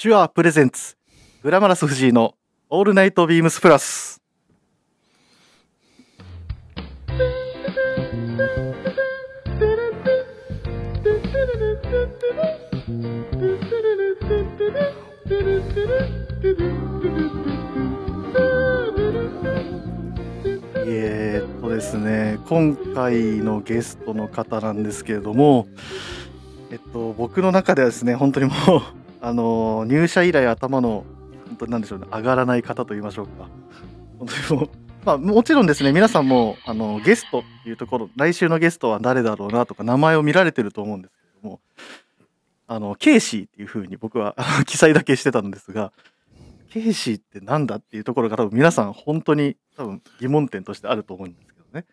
手話プレゼンツグラマラス藤井のオールナイトビームスプラスえっとですね今回のゲストの方なんですけれどもえっと僕の中ではですね本当にもうあの入社以来頭の本当に何でしょうね上がらない方と言いましょうか。本当にもまあもちろんですね皆さんもあのゲストっていうところ来週のゲストは誰だろうなとか名前を見られてると思うんですけれどもあのケイシーっていうふうに僕は記載だけしてたんですがケイシーってなんだっていうところが多分皆さん本当に多分疑問点としてあると思うんですけどね。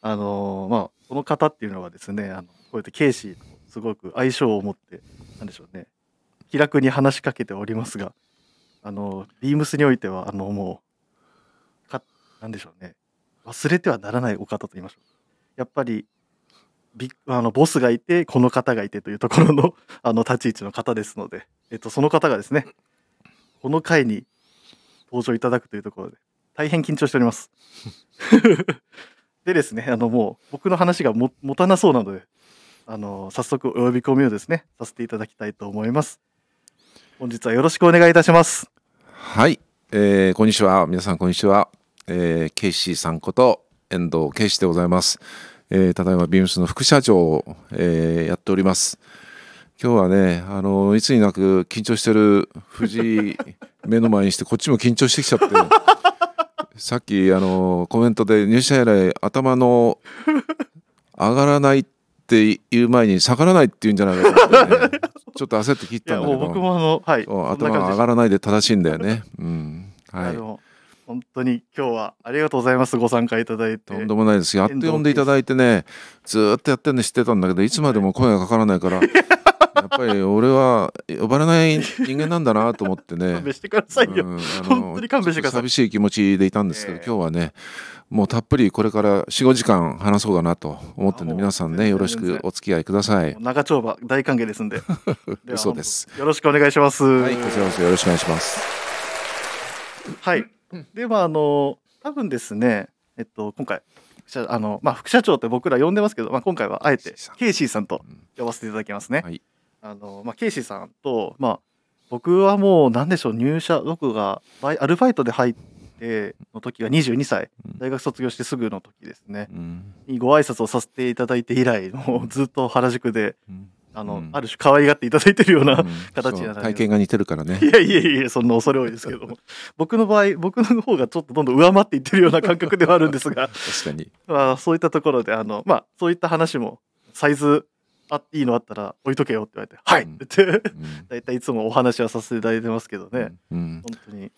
あのまあこの方っていうのはですねあのこうやってケイシーとすごく相性を持ってなんでしょうね気楽に話しかけておりますがあのビームスにおいてはあのもうかなんでしょうね忘れてはならないお方と言いましょうやっぱりビあのボスがいてこの方がいてというところの あの立ち位置の方ですので、えっと、その方がですねこの回に登場いただくというところで大変緊張しております。でですねあのもう僕の話がも持たなそうなのであの早速お呼び込みをですねさせていただきたいと思います。本日はよろしくお願いいたします。はい、えーこんにちは。皆さん、こんにちは。えーケイシーさんこと遠藤ケイシでございます。えーただいまビームスの副社長を、えーやっております。今日はね、あのいつになく緊張してる藤井目の前にして、こっちも緊張してきちゃって。さっきあのコメントで入社以来頭の上がらないっていう前に下がらないって言うんじゃないかと思ってね、ちょっと焦って聞いいやたんだけどもう僕もあのはい頭が上がらないで正しいんだよね。うん。はい。本当に今日はありがとうございますご参加いただいてとんでもないです。やっと呼んでいただいてね、ずーっとやってるの知ってたんだけど、いつまでも声がかからないから、やっぱり俺は呼ばれない人間なんだなと思ってね勘。弁してくださいよ。うんあ本当に勘弁してください寂しい気持ちでいたんですけど、ええ今日はね、もうたっぷりこれから4、5時間話そうかなと思ってるんで、皆さんね、よろしくお付き合いください。長丁場大歓迎ですんで。では嘘です。よろしくお願いします。はい、こちらこそよろしくお願いします。はい。ではあの多分ですね、えっと今回社あのまあ副社長って僕ら呼んでますけど、まあ今回はあえてケイシーさんとうん呼ばせていただきますね。はいあのまあケイシーさんとまあ僕はもうなんでしょう入社僕がバイアルバイトで入っての時が22歳うん。大学卒業してすぐの時ですね。うん。にご挨拶をさせていただいて以来もうずっと原宿でうん。あの、うん。ある種可愛がっていただいてるような、うん。形にはなります。そう体型が似てるからね。い。やいやいやそんな恐れ多いですけども。僕の場合僕の方がちょっとどんどん上回っていってるような感覚ではあるんですが。確かに。まあそういったところであのまあそういった話もサイズあいいのあったら置いとけよって言われて「はい!」って言ってうん。大体いつもお話はさせていただいてますけどね、うん。本当に、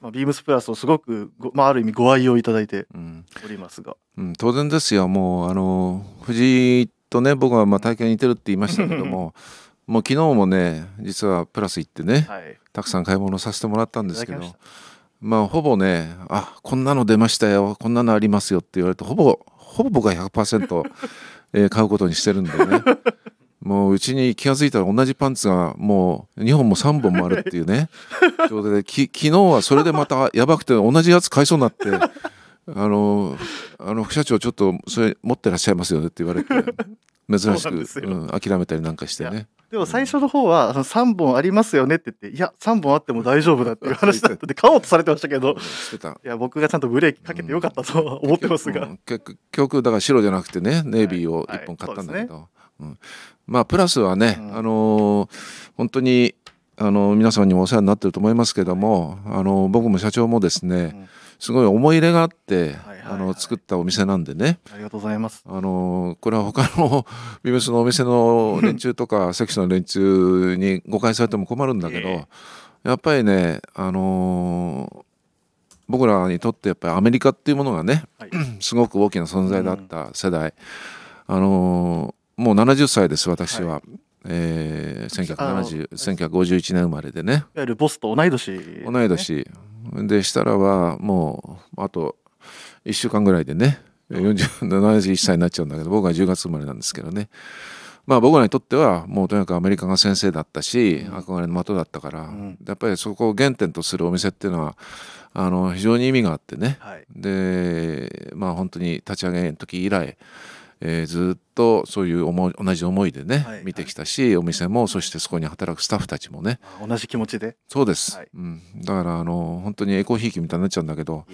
まあ、ビームスプラスをすごくご、まあ、ある意味ご愛用いただいてうん。おりますが。うん、当然ですよ、もうあの藤井とね、僕はまあ体型に似てるって言いましたけども、もう昨日もね、実はプラス行ってね、はい。たくさん買い物させてもらったんですけどまあほぼね、あこんなの出ましたよ、こんなのありますよって言われて、ほぼ、ほぼ僕は100%、えー買うことにしてるんでね。もううちに気が付いたら同じパンツがもう2本も3本もあるっていうね。状態でき昨日はそれでまたやばくて同じやつ買いそうになってあのあの副社長ちょっとそれ持ってらっしゃいますよねって言われて珍しくそうなん諦めたりなんかしていねでも最初の方はあの3本ありますよねって言っていや3本あっても大丈夫だっていう話だったんで買おうとされてましたけどしてた。いや僕がちゃんとブレーキかけてよかったとは思ってますが、うん。結局だから白じゃなくてねネイビーをはい。1本買ったんだけど、うん。まあプラスはね、うん。あのー本当にあの皆さんにもお世話になってると思いますけども、あの僕も社長もですね、うんすごい思い入れがあって、はいはいはい。あの作ったお店なんでね、ありがとうございます。あのこれは他の ビブスのお店の連中とかセクシの連中に誤解されても困るんだけど、えやっぱりね、あの僕らにとってやっぱりアメリカっていうものがね、はい。すごく大きな存在だった世代、あのもう70歳です私は、えー1970 1951年生まれでね。いわゆるボスと同い年ね、同い年で設楽はもうあと1週間ぐらいでね40 71歳になっちゃうんだけど僕は10月生まれなんですけどね。まあ僕らにとってはもうとにかくアメリカが先生だったし、うん。憧れの的だったから、ん。やっぱりそこを原点とするお店っていうのはあの非常に意味があってね。はい。でまあ本当に立ち上げの時以来、えーずっとそういう思い同じ思いでね、はい見てきたしお店もそしてそこに働くスタッフたちもね。あ同じ気持ちで？そうです、はい。うん、だからあの本当にエコひいきみたいになっちゃうんだけど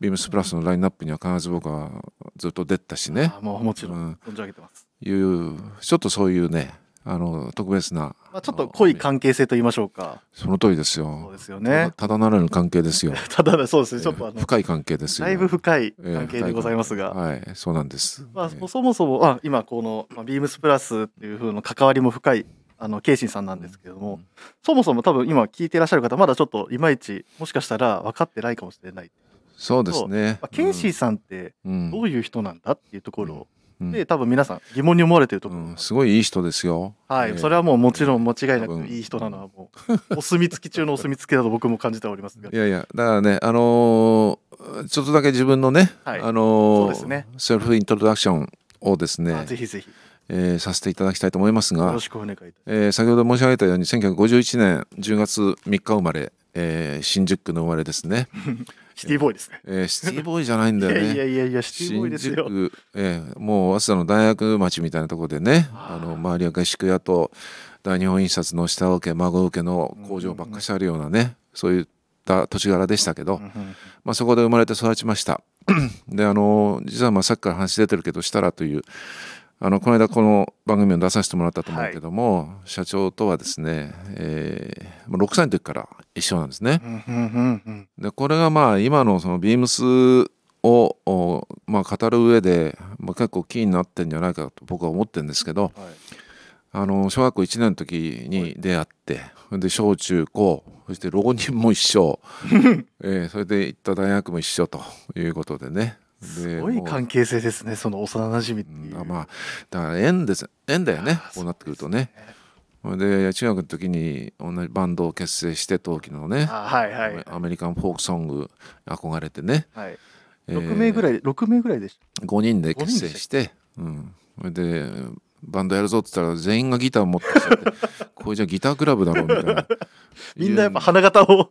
ビームスプラスのラインナップには必ず僕はずっと出てたしね。あもうもちろうんん。存じ上げてます、いうちょっとそういうねあの特別なまあ、ちょっと濃い関係性と言いましょうか。その通りですそうよですよね。ただならぬ関係ですよ。ただそうですね。ちょっとあの深い関係ですよ。だいぶ深いええ関係でございますが、はいそうなんです、まあええ、そもそもあ今この、まあ、ビームスプラスっていう風の関わりも深いあのケイシンさんなんですけれども、うん。そもそも多分今聞いていらっしゃる方まだちょっといまいちもしかしたら分かってないかもしれない、そうですねまあ、ケイシーさんってうんどういう人なんだっていうところを、うんで多分皆さん疑問に思われてるところ、うんすごいいい人ですよ。はい、ええ。それはもうもちろん間違いなくいい人なのはもうお墨付き中のお墨付きだと僕も感じておりますが。いやいやだからねあのーちょっとだけ自分のね、はい。あのーそうですね。セルフイントロダクションをですねあぜひぜひ。えーさせていただきたいと思いますがよろ、しくお願いいたします。えー先ほど申し上げたように1951年10月3日生まれ、えー新宿区の生まれですね、シティボーイですね。えーシティボーイじゃないんだよね。いやいやいやシティボーイですよ。えーもう早稲田の大学町みたいなところでねあ。の周りは下宿屋と大日本印刷の下請け孫請けの工場ばっかしあるようなね、そういった土地柄でしたけど、うんうん。まあ、そこで生まれて育ちました。であの実はまあさっきから話出てるけど設楽というあのこの間この番組を出させてもらったと思うけども、社長とはですね、えー、まあ6歳の時から一緒なんですね。でこれがまあ今のそのビームスを、おまあ、語る上で、まあ、結構キーになってんじゃないかと僕は思ってるんですけどはい。あの小学校1年の時に出会ってで小中高そして浪人も一緒、えーそれで行った大学も一緒ということでね。ですごい関係性ですねその幼馴染っていう。うんまあだから縁です縁だよねこうなってくるとね。それで中学の時に同じバンドを結成して同期のねあはいはい。アメリカンフォークソング憧れてね、はい。えー6名ぐらい6名ぐらいでし5人で結成して、うん、それでバンドやるぞって言ったら全員がギター持ってきて これじゃギタークラブだろうみたいな。みんなやっぱ花形を。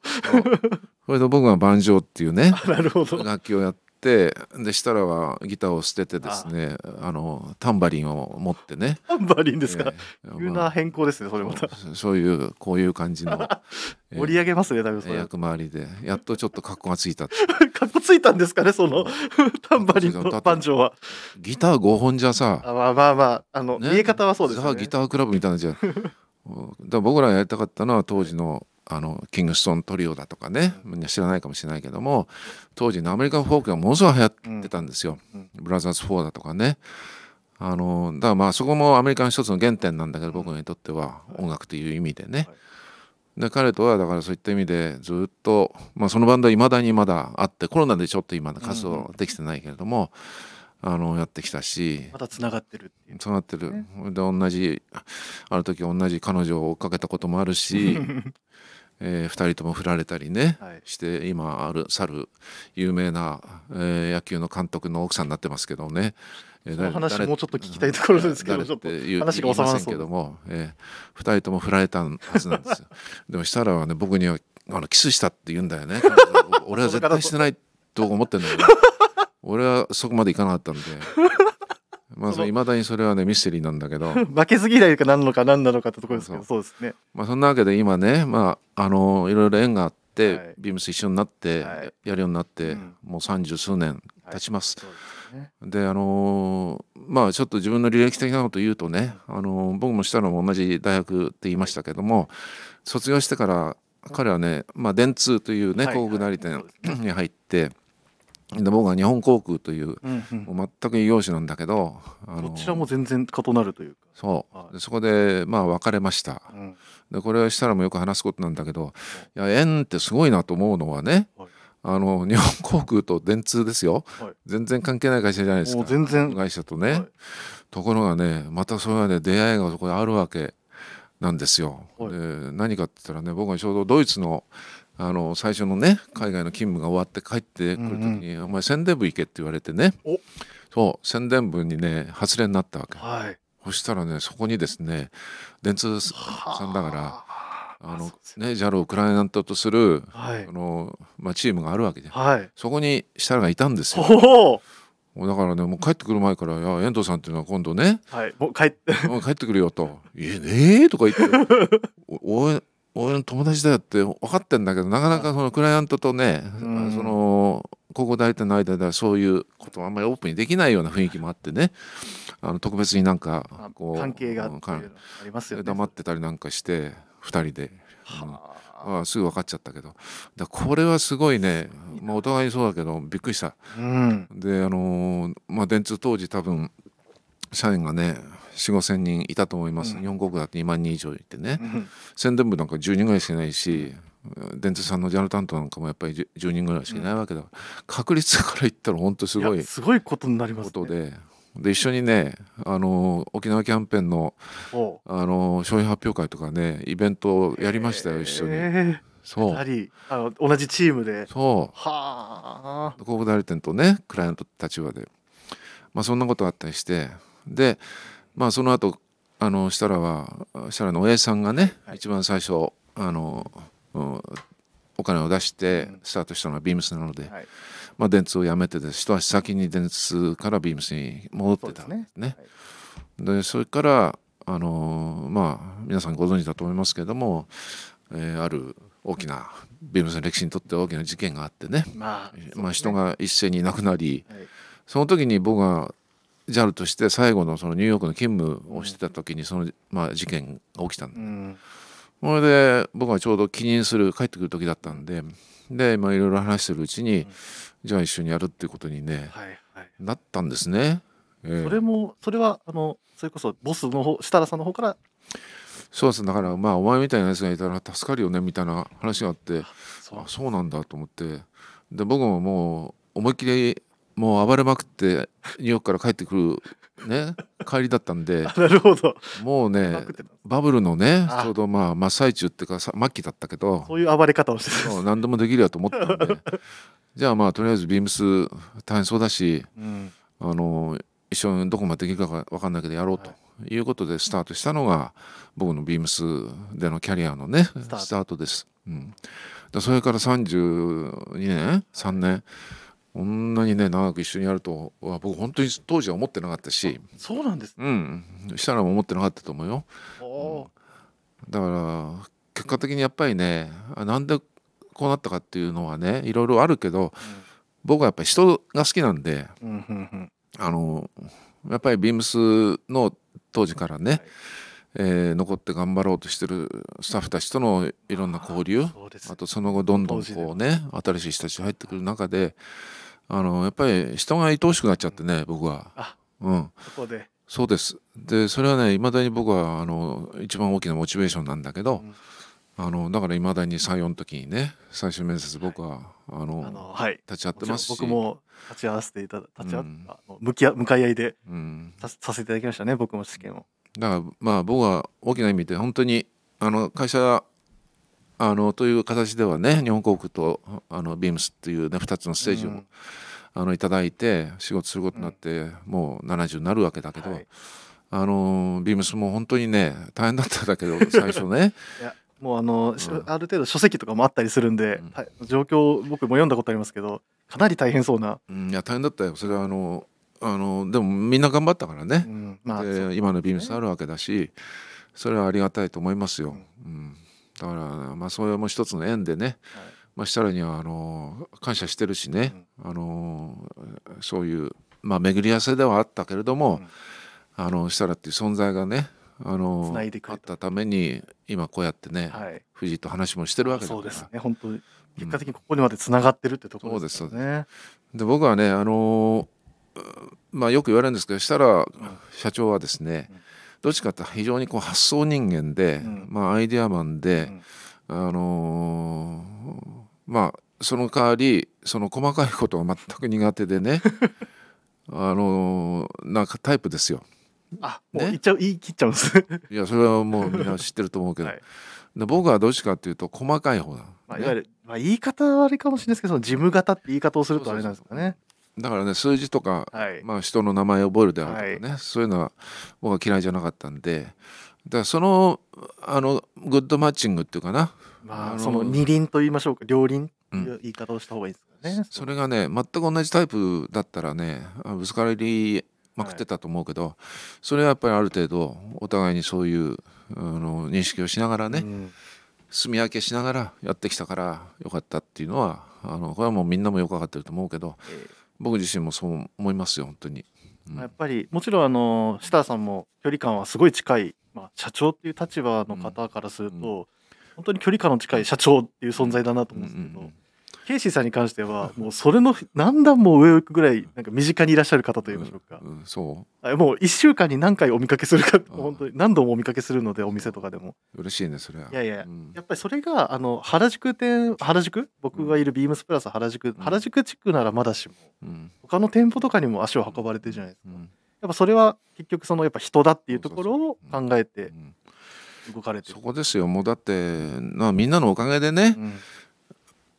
それで僕がバンジョーっていうね なるほど。楽器をやってで設楽はギターを捨ててですねあ。のタンバリンを持ってね。タンバリンですか？えー急な変更ですねそれまた。そういうこういう感じの、えー盛り上げますね多分それ。役回りで。やっとちょっと格好がついた。かっこついたんですかねそのタンバリンのだってバンジョーは。ギター5本じゃさ。あまあまあまああの、ね。見え方はそうですザ・ね。ギタークラブみたいなじゃ。ん だから僕らやりたかったのは当時のあのキングストントリオだとかねみんな知らないかもしれないけども当時のアメリカンフォークがものすごい流行ってたんですよ、うん。ブラザーズ4だとかね。あのだからまあそこもアメリカの一つの原点なんだけど僕にとっては音楽という意味でね、で彼とはだからそういった意味でずっと、まあ、そのバンドはいまだにまだあってコロナでちょっと今活動できてないけれども、あのやってきたしまだつながってるっていう。そうなってる、で同じある時同じ彼女を追っかけたこともあるし、え2人とも振られたりね、はい。して今ある去る有名な、えー野球の監督の奥さんになってますけどね、えーその話誰もうちょっと聞きたいところですけど誰ちょっと話が収まらませんけども、えー、2人とも振られたはずなんですよ。でも設楽はね僕にはあのキスしたって言うんだよね。俺は絶対してないと思ってんだけど。俺はそこまでいかなかったんでまあいまだにそれはねミステリーなんだけど。負けず嫌いか何なのか何なのかってところですけどそうですね。まあそんなわけで今ねまああのいろいろ縁があって、はい。ビームス一緒になって、はい。やるようになって、うん。もう三十数年経ちます、そうですね。であのーまあちょっと自分の履歴的なこと言うとね、あのー僕もしたのも同じ大学って言いましたけども卒業してから彼はね、まあ、電通というねはい広告代理はい店に入ってで僕は日本航空という全く異業種なんだけど、どちらも全然異なるというか。そう、はい。でそこでまあ別れました。うん。でこれはしたらもよく話すことなんだけどい。や縁ってすごいなと思うのはね、はい。あの日本航空と電通ですよ、はい。全然関係ない会社じゃないですか。全然。会社とね、はい。ところがねまたそれはね出会いがそこであるわけなんですよ。はい。で何かって言ったらね僕がちょうどドイツのあの最初のね海外の勤務が終わって帰ってくる時に「お前宣伝部行け」って言われてね。お。そう宣伝部にね発令になったわけ。はい。そしたらねそこにですね電通さんだからはあのね。ね JAL をクライアントとするはい。あの、まあ、チームがあるわけではい。そこに設楽がいたんですよ。だからねもう帰ってくる前から「いや遠藤さんっていうのは今度ねはい。もう帰って。帰ってくるよ」と「えねえ?」とか言って「お応援俺の友達だよって分かってんだけどなかなかそのクライアントとね、うん。その広告代理店の間ではそういうことをあんまりオープンにできないような雰囲気もあってね。あの特別になんかまあこう関係がありますよね。黙ってたりなんかして2人で、うん。はあすぐ分かっちゃったけど。だこれはすごいね、まあ、お互いにそうだけどびっくりした。うん。であのーまあ電通当時多分社員がね4 5千人いたと思います、うん。日本国だって2万人以上いてね、うん。宣伝部なんか10人ぐらいしかいないし電通さんのジャル担当なんかもやっぱり 10, 10人ぐらいしかいないわけだから、確率から言ったら本当すごいやすごいことになりますね。ことで。で一緒にね、あのー沖縄キャンペーンの、おあのー商品発表会とかねイベントをやりましたよ、一緒に。えそう。ー二人あの同じチームで。そう。はあ。広告代理店とねクライアント立場で、まあ、そんなことがあったりして。でまあその後あの設楽は設楽の親父さんがね、はい。一番最初あの、うんお金を出してうん。スタートしたのはビームスなので、はい。まあ、電通を辞めてです。一足先に電通からビームスに戻ってたんですね。でそれからあのまあ皆さんご存知だと思いますけれども、えーある大きなビームスの歴史にとって大きな事件があってね、まあまあ、人が一斉にいなくなりはい。その時に僕が JAL として最後のそのニューヨークの勤務をしてた時にその、まあ、事件が起きたんだ。うん。それで僕がちょうど帰任する帰ってくる時だったんででまあいろいろ話してるうちに、じゃあ一緒にやるっていうことにねはいはい。なったんですね。ええ。それもそれはあのそれこそボスの方設楽さんの方から？そうです。だからまあお前みたいなやつがいたら助かるよねみたいな話があってそう。あそうなんだと思って。で僕ももう思いっきりもう暴れまくってニューヨークから帰ってくるね 帰りだったんでなるほど。もうねバブルのねあちょうどまあ真っ最中っていうかさ末期だったけどそういう暴れ方をしてそう何でもできるやと思ったんで。じゃあまあとりあえずビームス大変そうだしうん。あの一緒にどこまでできるか分かんないけどやろうということでスタートしたのが僕のビームスでのキャリアのねスタート。です。うん、でそれから32年3年こんなにね長く一緒にやるとは僕本当に当時は思ってなかったし、そうなんですうん、したらも思ってなかったと思うよ。おおだから結果的にやっぱりねあなんでこうなったかっていうのはねいろいろあるけど僕はやっぱり人が好きなんでうんうんうん。あのやっぱりビームスの当時からね、はい。えー残って頑張ろうとしてるスタッフたちとのいろんな交流あとその後どんどんこうね新しい人たちが入ってくる中であのやっぱり人が愛おしくなっちゃってね僕は。あうん、そこで。そうです。でそれはねいまだに僕はあの一番大きなモチベーションなんだけど、うん。あのだからいまだに採用の時にね最終面接僕は、あのあのはい。立ち会ってますし。僕も立ち会わせていただ立ち会わうん向き合向かい合いでうん、ささせていただきましたね僕も試験を。だからまあ僕は大きな意味で本当にあの会社あのという形ではね日本航空とあのビームスっていうね2つのステージを、うん。あのいただいて仕事することになって、もう70になるわけだけど、はい。あのビームスも本当にね大変だったんだけど 最初ね。もうあの、しうん。ある程度書籍とかもあったりするんで、うん。はい状況僕も読んだことありますけどかなり大変そうな、うんいや大変だったよ。それはあのあのでもみんな頑張ったからね。う、ん、まあでそう今のビームスあるわけだしそれはありがたいと思いますよ、うんだからまあそれも一つの縁でね、はい。まあ、設楽にはあの感謝してるしね、あのそういう、まあ、巡り合わせではあったけれども、あの設楽っていう存在がねあのあったために今こうやってね、はい。藤井と話もしてるわけだから。そうですね。本当に結果的にここにまでつながってるってところですよそうね。で僕はねあのーまあよく言われるんですけど設楽社長はですね、うんどっちかって非常にこう発想人間で、うん。まあアイデアマンで、あのーまあその代わりその細かいことが全く苦手でね。あのーなんかタイプですよ。あもうね言っちゃう言い切っちゃうんです。いやそれはもうみんな知ってると思うけど、はい。で僕はどっちかっていうと細かい方だ、まあ、いわゆる、まあ、言い方はあれかもしれないですけどその事務型って言い方をするとあれなんですかね。だからね数字とか、はい。まあ、人の名前を覚えるであるとかね、そういうのは僕は嫌いじゃなかったんでだからそのあのグッドマッチングっていうかな。まあその二輪と言いましょうか両輪？とうん。いう言い方をした方がいいですかね。それがね全く同じタイプだったらねあぶつかりまくってたと思うけど、それはやっぱりある程度お互いにそういうあの認識をしながらね、うん。住み分けしながらやってきたからよかったっていうのはあのこれはもうみんなもよく分かってると思うけどえー僕自身もそう思いますよ本当に。うん。まあやっぱりもちろんあの設楽さんも距離感はすごい近い、まあ、社長っていう立場の方からすると、うん本当に距離感の近い社長っていう存在だなと思うんですけど、うんうんケイシーさんに関しては もうそれの何段も上を行くぐらいなんか身近にいらっしゃる方といいましょうか、うんそあもう1週間に何回お見かけするかん。本当に何度もお見かけするのでお店とかでも。う嬉しいねそれは。いやいやうん。やっぱりそれがあの原宿店原宿？僕がいるビームスプラス原宿、原宿地区ならまだしもうん。他の店舗とかにも足を運ばれてるじゃないですか。うん。やっぱそれは結局そのやっぱ人だっていうところを考えうてん。動かれてる。そ。こですよ。もうだってまあみんなのおかげでね。うん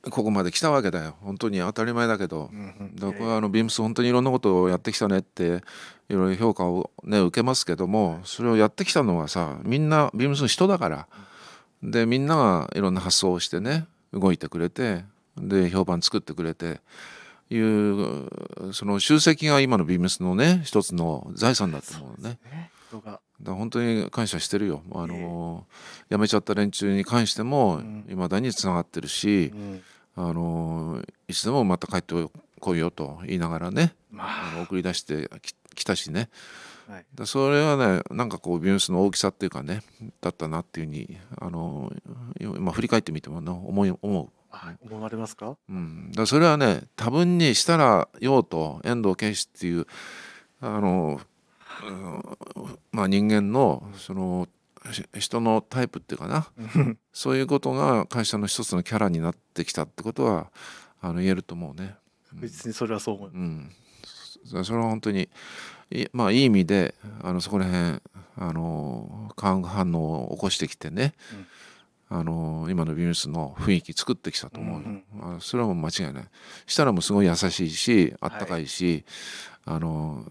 ここまで来たわけだよ。本当に当たり前だけど。だからあのビームス本当にいろんなことをやってきたねっていろいろ評価をね受けますけどもそれをやってきたのはさみんなビームスの人だから。でみんながいろんな発想をしてね動いてくれてで評判作ってくれていうその集積が今のビームスのね一つの財産だと思うね。ね。人が。だから本当に感謝してるよ。あの辞めちゃった連中に関してもうん。いまだにつながってるしう、んあのいつでもまた帰ってこいよと言いながらねまあ。の送り出してき来たしね。あはい。だそれはねなんかこうビームスの大きさっていうかねだったなっていうふうにあの今振り返ってみてもね思い思う。あ思われますか？うん、だそれはね多分に設楽陽と遠藤圭司っていうあの、うんまあ、人間のそのし人のタイプっていうかな。そういうことが会社の一つのキャラになってきたってことはあの言えると思うね。別にそれはそう思います。うん、そそれは本当にいまあいい意味であのそこら辺あの化学反応を起こしてきてね、あの今のビームスの雰囲気作ってきたと思うよ、うんあそれはもう間違いない。したらもうすごい優しいしあったかいし、あの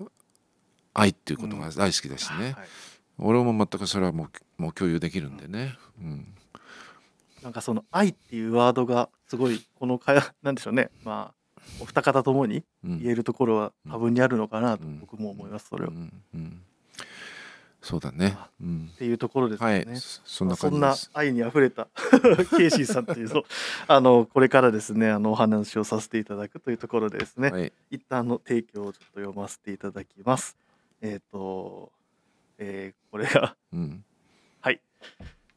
愛っていうことが大好きだしね、はい俺も全くそれはもうもう共有できるんでね、うん。なんかその愛っていうワードがすごいこの会話なんでしょうね。まあお二方ともにうん。言えるところは多分にあるのかなとうん。僕も思いますそれは。っうんうん。そうだね、うん、ていうところですよね。はい。そそんなまあそんな。愛にあふれた ケイシーさんっていうのをあのこれからですねあのお話をさせていただくというところでですね、はい。一旦の提供をちょっと読ませていただきます。えっ、と、えーこれが。うん。はい。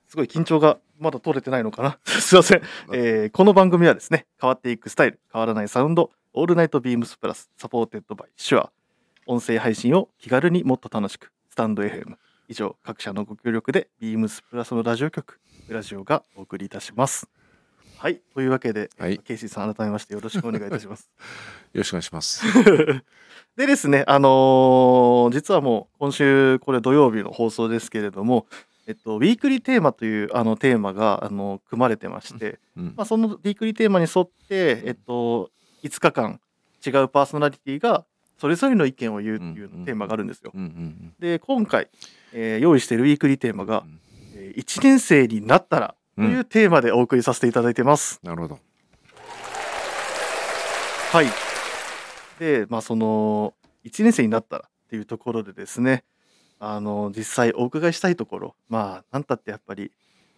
すごい緊張がまだ取れてないのかな。すいません、えーこの番組はですね変わっていくスタイル変わらないサウンド All Night BEAMS PLUS supported by SHURE 音声配信を気軽にもっと楽しくスタンド FM 以上各社のご協力で BEAMS PLUS のラジオ局ラジオがお送りいたしますはい。というわけで、はい。ケイシーさん改めましてよろしくお願いいたします。よろしくお願いします。でですね、あのー実はもう今週これ土曜日の放送ですけれども、えっと、ウィークリーテーマというあのテーマがあの組まれてまして、うん。まあ、そのウィークリーテーマに沿って、えっと、5日間違うパーソナリティがそれぞれの意見を言うっていうテーマがあるんですよ。で今回、えー用意しているウィークリーテーマがうん「えー1年生になったら」というテーマでお送りさせていただいてます。なるほど。はい。で、まあ、その、1年生になったらっていうところでですね、あの、実際お伺いしたいところ、まあ、なんたってやっぱり、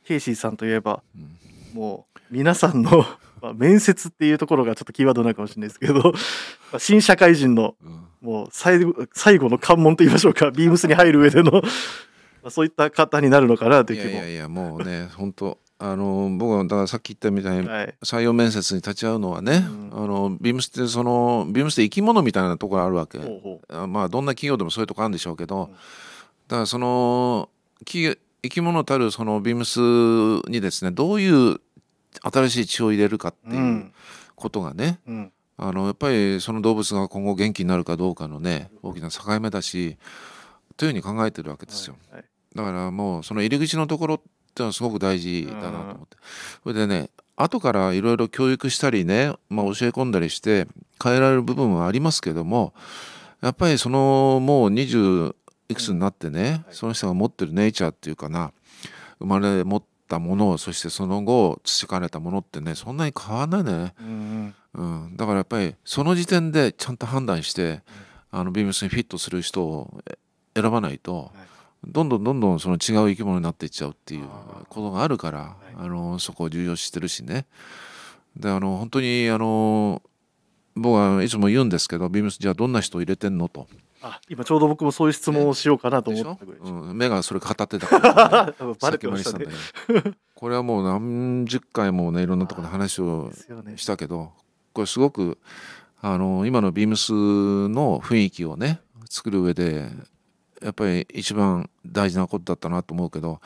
ケイシーさんといえば、うんもう、皆さんの、まあ、面接っていうところがちょっとキーワードなのかもしれないですけど、まあ新社会人の、うんもう最後、最後の関門と言いましょうか、ビームスに入る上での、まあそういった方になるのかなといいう気も。やいやいやもうね本当あの僕はだからさっき言ったみたいにはい。採用面接に立ち会うのはね、うんあのビームスってそのビームスって生き物みたいなところあるわけ。まあどんな企業でもそういうとこあるんでしょうけど、うんだからその企生き物たるそのビームスにですねどういう新しい血を入れるかってう。いううんことがね、うん。あのやっぱりその動物が今後元気になるかどうかのね大きな境目だしというふうに考えてるわけですよ。はいはいだからもうその入り口のところってのはすごく大事だなと思って、それでね後からいろいろ教育したりね、まあ、教え込んだりして変えられる部分はありますけどもやっぱりそのもう20いくつになってね、はい。その人が持ってるネイチャーっていうかな生まれ持ったものそしてその後培われたものってねそんなに変わんないね、うんうん。うん、だからやっぱりその時点でちゃんと判断して、あのビームスにフィットする人をえ選ばないと、はいどんどんどんどんその違う生き物になっていっちゃうっていうことがあるから、い。あのそこを重要視してるしね。であの本当にあの僕はいつも言うんですけどビームスじゃあどんな人を入れてんのと。あ今ちょうど僕もそういう質問をしようかなと思ったぐらい、うん、目がそれ語ってた。から、ね、バレてましたね。これはもう何十回もねいろんなところで話をしたけどこれすごくあの今のビームスの雰囲気をね作る上でやっぱり一番大事なことだったなと思うけど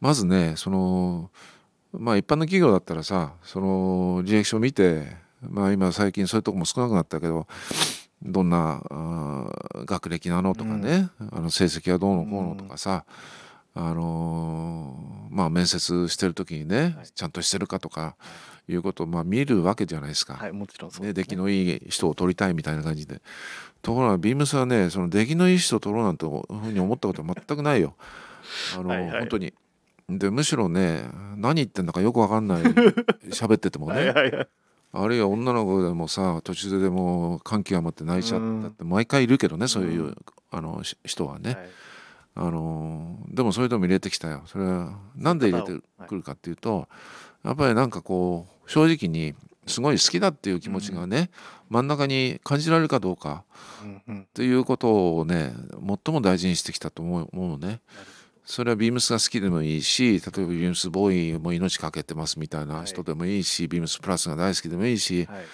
まずねそのまあ一般の企業だったらさその履歴書を見てまあ今最近そういうとこも少なくなったけどどんな学歴なのとかね、あの成績はどうのこうのとかさ、あのーまあ面接してる時にね、はい。ちゃんとしてるかとかいうことをまあ見るわけじゃないですか。はいもちろんそうね、です出来のいい人を取りたいみたいな感じでところがビームスはねその出来のいい人を取ろうなんてふうに思ったことは全くないよ。あのはいはい。本当に。でむしろね何言ってんだかよく分かんない。喋っててもね。はいはいはい。あるいは女の子でもさ途中でもう感極まって泣いちゃったって毎回いるけどねそういううん。あのし人はね。はい。あのでもそういうのも入れてきたよ。それはなんで入れてはいくるかっていうとやっぱりなんかこう正直にすごい好きだっていう気持ちがね、真ん中に感じられるかどうか。うんうん。っていうことをね最も大事にしてきたと思うのね。それはビームスが好きでもいいし例えばビームスボーイも命かけてますみたいな人でもいいし、ビームスプラスが大好きでもいいし、はい。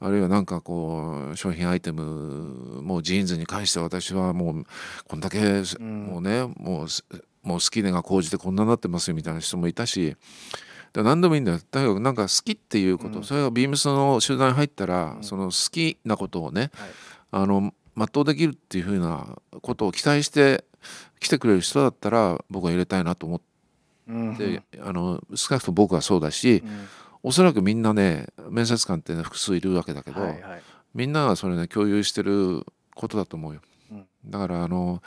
あるいはなんかこう商品アイテムもうジーンズに関しては私はもうこんだけ、ん。もうねもうすもう好きが高じてこんなになってますよみたいな人もいたしで何でもいいんだよ。だけどなんか好きっていうこと、うん。それがビームスの集団に入ったら、うん。その好きなことをねはい。あの全うできるっていうふうなことを期待して来てくれる人だったら僕は入れたいなと思っうん。て、あの少なくとも僕はそうだし、うん。おそらくみんなね面接官って、ね、複数いるわけだけど、はいはい。みんながそれね共有してることだと思うよ。うん。だからあの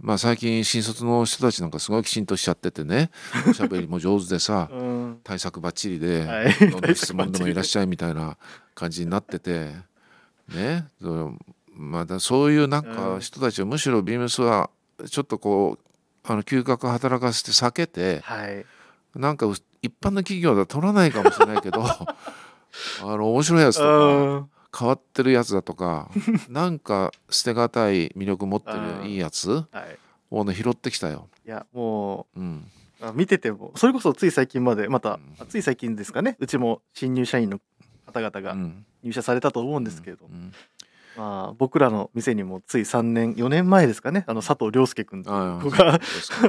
まあ最近新卒の人たちなんかすごいきちんとしちゃっててね おしゃべりも上手でさうん。対策ばっちりで、はい。どんな質問でもいらっしゃいみたいな感じになっててね。まだそういうなんうん。か人たちはむしろビームスはちょっとこうあの嗅覚働かせて避けてはい。なんかう一般の企業では取らないかもしれないけど あの面白いやつとか。うん変わってるやつだとか なんか捨てがたい魅力持ってるいいやつはい。をね拾ってきたよ。いやもうん、うあ見ててもそれこそつい最近までまたうつい最近ですかね。うちも新入社員の方々がうん。入社されたと思うんですけれど、うんまあ、僕らの店にもつい3年4年前ですかね。あの佐藤亮介君とあいう子が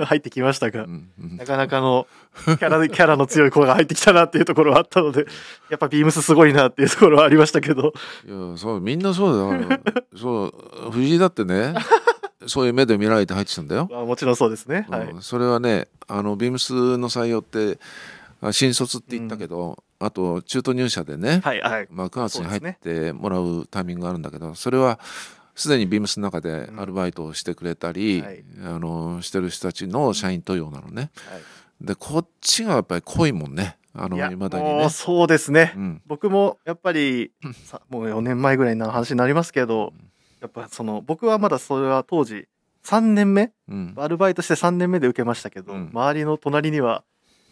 入ってきましたが、なかなかのキャラキャラの強い子が入ってきたなっていうところはあったのでやっぱビームスすごいなっていうところはありましたけど。いやそうみんなそうだよ。そう藤井だってね そういう目で見られて入ってきたんだよ。まあもちろんそうですね、はい。うん。それはねあのビームスの採用ってあ新卒って言ったけど、あと中途入社でね、はいはい。まあ、9月に入ってもらうタイミングがあるんだけどそれはすでにビームスの中でアルバイトをしてくれたり、はい。あのしてる人たちの社員登用なのね。はい。でこっちがやっぱり濃いもんね。あの未だにね。もう。そうですね、うん。僕もやっぱり さもう4年前ぐらいの話になりますけどやっぱその僕はまだそれは当時3年目？うん、アルバイトして3年目で受けましたけど、うん。周りの隣には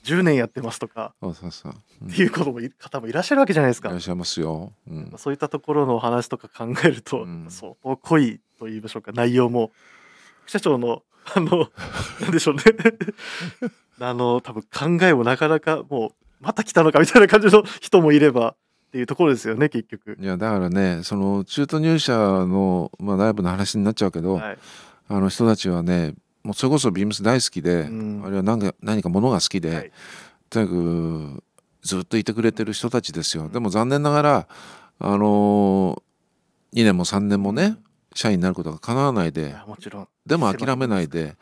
10年やってますとかそうそうそう、うん。っていうこともい方もいらっしゃるわけじゃないですか。いらっ。しゃいますよ。うん。そういったところのお話とか考えると、うん。相当濃いと言いましょうか。内容も副社長の あの なんでしょうね。あの多分考えもなかなかもうまた来たのかみたいな感じの人もいればっていうところですよね結局。いやだからねその中途入社の、まあ、内部の話になっちゃうけど、はい、あの人たちはねもうそれこそビームス大好きで、うん。あるいは何か何かものが好きで、はい。とにかくずっといてくれてる人たちですよ。でも残念ながらあの2年も3年もね社員になることが叶わないいでやもちろん。でも諦めないではい。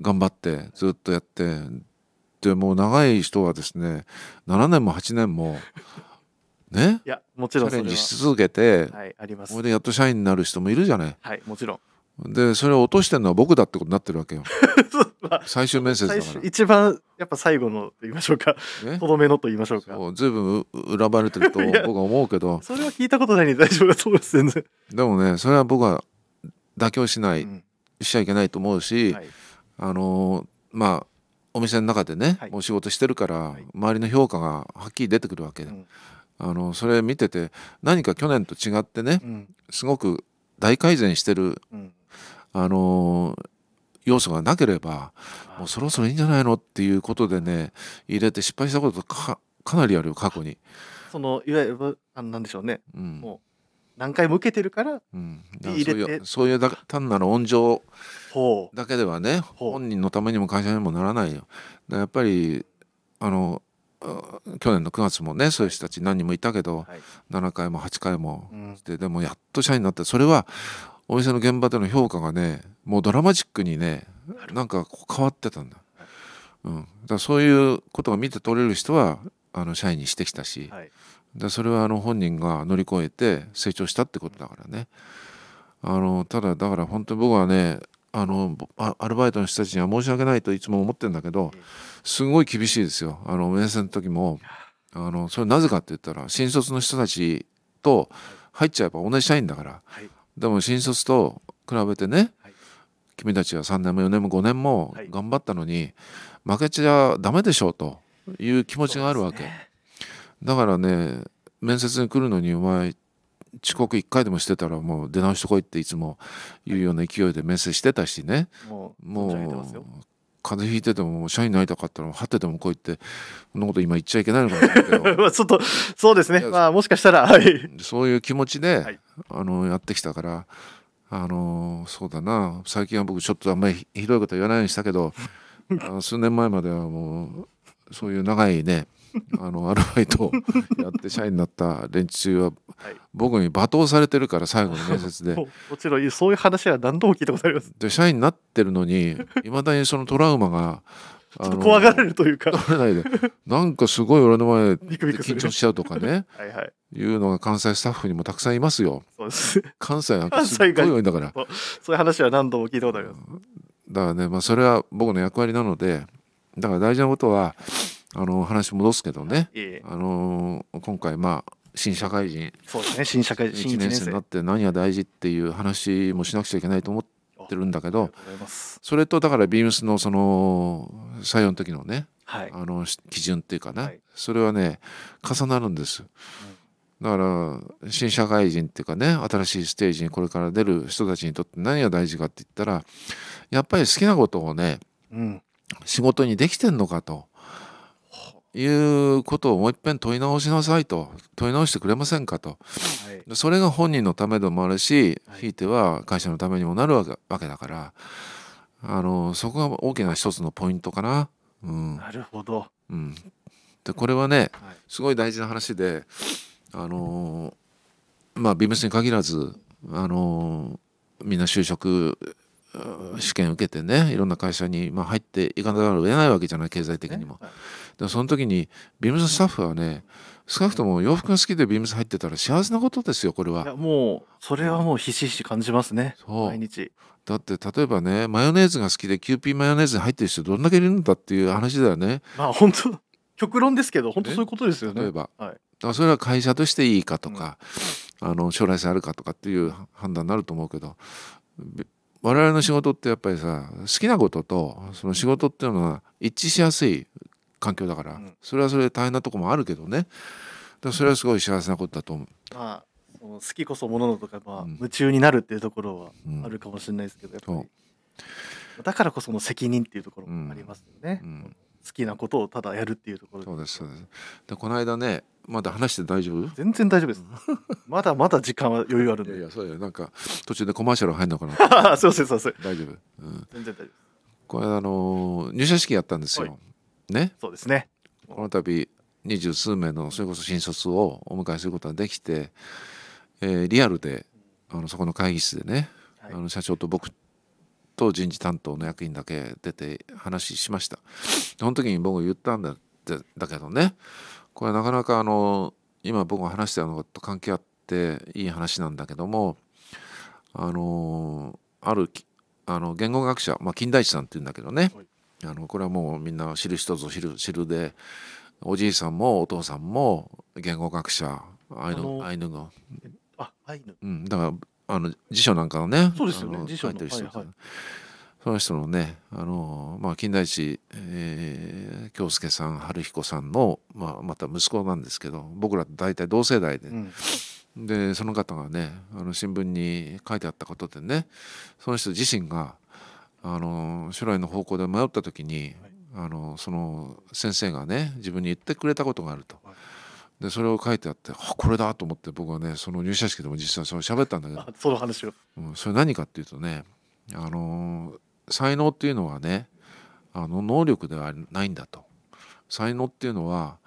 頑張ってずっとやってってもう長い人はですね7年も8年も ね？いやもちろんチャレンジし続けてはいあります。それでやっと社員になる人もいるじゃない。はいもちろんでそれを落としてるのは僕だってことになってるわけよ。まあ最終面接だ最から。終一番やっぱ最後のと言いましょうか。ねとどめのと言いましょうか。ずいぶんう恨まれてると 僕は思うけど。それは聞いたことないんで大丈夫だと思います全然、でもねそれは僕は妥協しない、うん。しちゃいけないと思うし、はい。あのーまあお店の中でね、はい。もう仕事してるから、はい。周りの評価がはっきり出てくるわけ。で、うん。あのそれ見てて何か去年と違ってねうん。すごく大改善してる、うんあのー要素がなければもうそろそろいいんじゃないのっていうことでね入れて失敗したことかかなりあるよ過去に。そのいわゆるあのなんでしょうね。うん。も何回も受けてるからうん、だから入れてそういうそういうだ単なる温情だけではね本人のためにも会社にもならないよ。やっぱりあのあ去年の9月もねそういう人たち何人もいたけどはい。7回も8回もうん。ででもやっと社員になってそれはお店の現場での評価がねもうドラマチックにねなんか変わってたんだ。うん、だそういうことが見て取れる人はあの社員にしてきたし、はい。でそれはあの本人が乗り越えて成長したってことだからね。あのただだから本当に僕はねあのアルバイトの人たちには申し訳ないといつも思ってるんだけどすごい厳しいですよ。あの面接の時もあのそれなぜかって言ったら新卒の人たちと入っちゃえば同じ社員だからはいでも新卒と比べてね、はい。君たちは3年も4年も5年もはい。頑張ったのに負けちゃダメでしょうという気持ちがあるわけ。ね。だからね面接に来るのにお前遅刻1回でもしてたらもう出直してこいっていつも言うような勢いで面接してたしね。もう風邪ひいてても社員になりたかったら張ってても来いって そんなこと今言っちゃいけないのかもしれないけちょっとそうですね。まあもしかしたらはい。そういう気持ちで、はい。あのやってきたからあのそうだな。最近は僕ちょっとあんまりひどいことは言わないようにしたけど あの数年前まではもうそういう長いねあのアルバイトをやって社員になった連中ははい。僕に罵倒されてるから最後の面接で。もちろんそういう話は何度も聞いたことあります。で社員になってるのにいまだにそのトラウマがちょっと怖がられるというか。取れないでなんかすごい俺の前で緊張しちゃうとかね はいはい。いうのが関西スタッフにもたくさんいますよ。関西なんかすっごい多いんだから。そういう話は何度も聞いたことあります。だからね、まあ、それは僕の役割なのでだから大事なことはあの話戻すけどね、あの今回まあ新社会人。そうですね。新社会人新1 1年年生生になって何が大事っていう話もしなくちゃいけないと思ってるんだけど。それとだからビームスのその採用の時のね。はい。あのし基準っていうかね、はい。それはね重なるんです。だから新社会人っていうかね新しいステージにこれから出る人たちにとって何が大事かって言ったらやっぱり好きなことをねうん。仕事にできてんのかということをもう一遍問い直しなさいと。問い直してくれませんかと。はい。でそれが本人のためでもあるしはい。ひいては会社のためにもなるわけだからあのそこが大きな一つのポイントかな。うん。なるほど。うん、でこれはねはい。すごい大事な話であのーまあビームスに限らずあのーみんな就職う試験受けてねいろんな会社に、まあ、入っていかざるを得ないわけじゃない経済的にも。でその時にビームススタッフはね少なくとも洋服が好きでビームス入ってたら幸せなことですよこれは。いやもうそれはもうひしひし感じますね。毎日。だって例えばねマヨネーズが好きでキューピーマヨネーズに入ってる人どんだけいるんだっていう話だよね。まあ本当極論ですけど本当そういうことですよね。例えば。はい。だからそれは会社としていいかとか、あの将来性あるかとかっていう判断になると思うけどび我々の仕事ってやっぱりさ好きなこととその仕事っていうのは一致しやすい環境だから、うん。それはそれで大変なとこもあるけどね。だそれはすごい幸せなことだと思う。まあ好きこそもののとかまあうん。夢中になるっていうところはうん。あるかもしれないですけどやっぱそりだからこその責任っていうところもありますよね。うん、好きなことをただやるっていうところそうですそうです。でこの間ねまだ話して大丈夫？全然大丈夫です。まだまだ時間は余裕あるんで。いやいやそうだよ。なんか途中でコマーシャル入んのかな？すいませんすいません大丈夫、うん、全然大丈夫これあの入社式やったんですよ、はね。そうですね。この度二十数名のそれこそ新卒をお迎えすることができて、えーリアルであのそこの会議室でね、はい。あの社長と僕と人事担当の役員だけ出て話しました。その時に僕言ったんだだけどね。これなかなかあの今僕が話したのと関係あっていい話なんだけどもあのあるあの言語学者、まあ、金田一さんっていうんだけどね、あのこれはもうみんな知る人ぞ知る知るでおじいさんもお父さんも言語学者アイヌアイヌ語あアイヌうんだからあの辞書なんかのねそうですよね。辞書の書いてる人。ですよねはい。その人のねあの、まあ、金田一、えー、京介さん春彦さんの、まあ、また息子なんですけど僕らと大体同世代で、うん。でその方がねあの新聞に書いてあったことでねその人自身があの将来の方向で迷った時に、あのその先生がね自分に言ってくれたことがあると。でそれを書いてあってあこれだと思って僕はねその入社式でも実際それ喋ったんだけど。あその話を。うん、それ何かっていうとね、あのー才能っていうのはねあの能力ではないんだと。才能っていうのは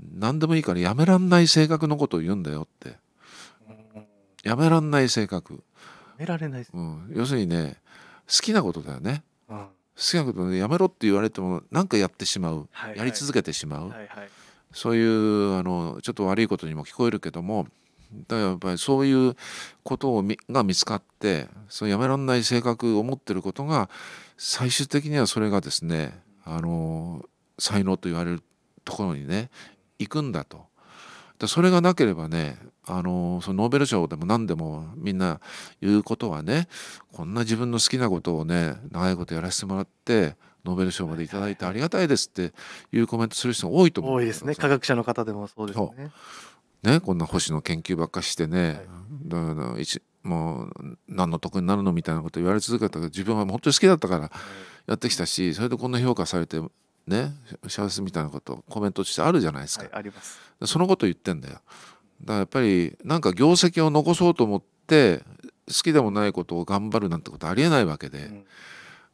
何でもいいからやめらんない性格のことを言うんだよって。やめらんない性格、められないです。うん、要するにね好きなことだよね。うん。好きなことでやめろって言われても何かやってしまう、はいはい。やり続けてしまう、はいはい。そういうあのちょっと悪いことにも聞こえるけどもだからやっぱりそういうことをみが見つかってそのやめられない性格を持ってることが最終的にはそれがですねあの才能と言われるところにね行くんだと。でそれがなければねあのそのノーベル賞でも何でもみんな言うことはねこんな自分の好きなことをね長いことやらせてもらってノーベル賞までいただいてありがたいですっていうコメントする人が多いと思う。多いですね。科学者の方でもそうですね。ね、こんな星の研究ばっかしてね、はい。だから一もう何の得になるのみたいなこと言われ続けたけど自分は本当に好きだったからやってきたしそれでこんな評価されてね幸せみたいなことコメントとしてあるじゃないですか、はいあります。そのこと言ってんだよ。だからやっぱりなんか業績を残そうと思って好きでもないことを頑張るなんてことありえないわけで、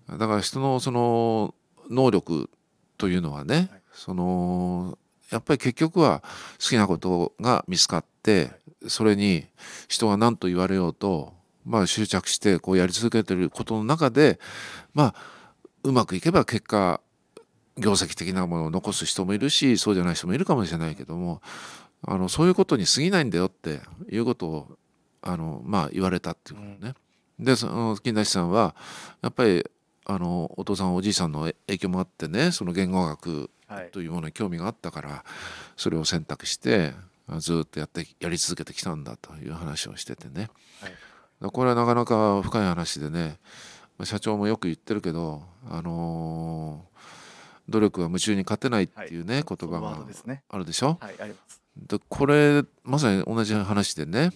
うん。だから人のその能力というのはね、はい。そのやっぱり結局は好きなことが見つかってそれに人が何と言われようと、まあ、執着してこうやり続けてることの中でまあうまくいけば結果業績的なものを残す人もいるしそうじゃない人もいるかもしれないけどもあのそういうことに過ぎないんだよっていうことをあの、まあ、言われたっていうことね。でその金田一さんはやっぱりあのお父さんおじいさんの影響もあってねその言語学はい。というものに興味があったからそれを選択してあずっとやってやり続けてきたんだという話をしててね。はい。だこれはなかなか深い話でねまあ社長もよく言ってるけど、あのー努力は夢中に勝てないっていうね、そ言葉があるでしょ？はいあります。でこれまさに同じ話でね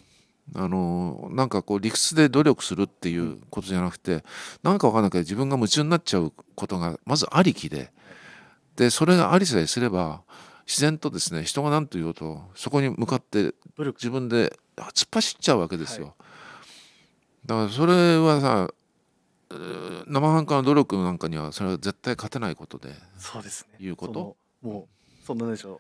あのなんかこう理屈で努力するっていうことじゃなくてなんかわかんないけど自分が夢中になっちゃうことがまずありきででそれがありさえすれば自然とですね人が何と言おうとそこに向かって自分で突っ走っちゃうわけですよ。だからそれはさえー生半可な努力なんかにはそれは絶対勝てないことで、そうですね。いうこと？もうそんなでしょう。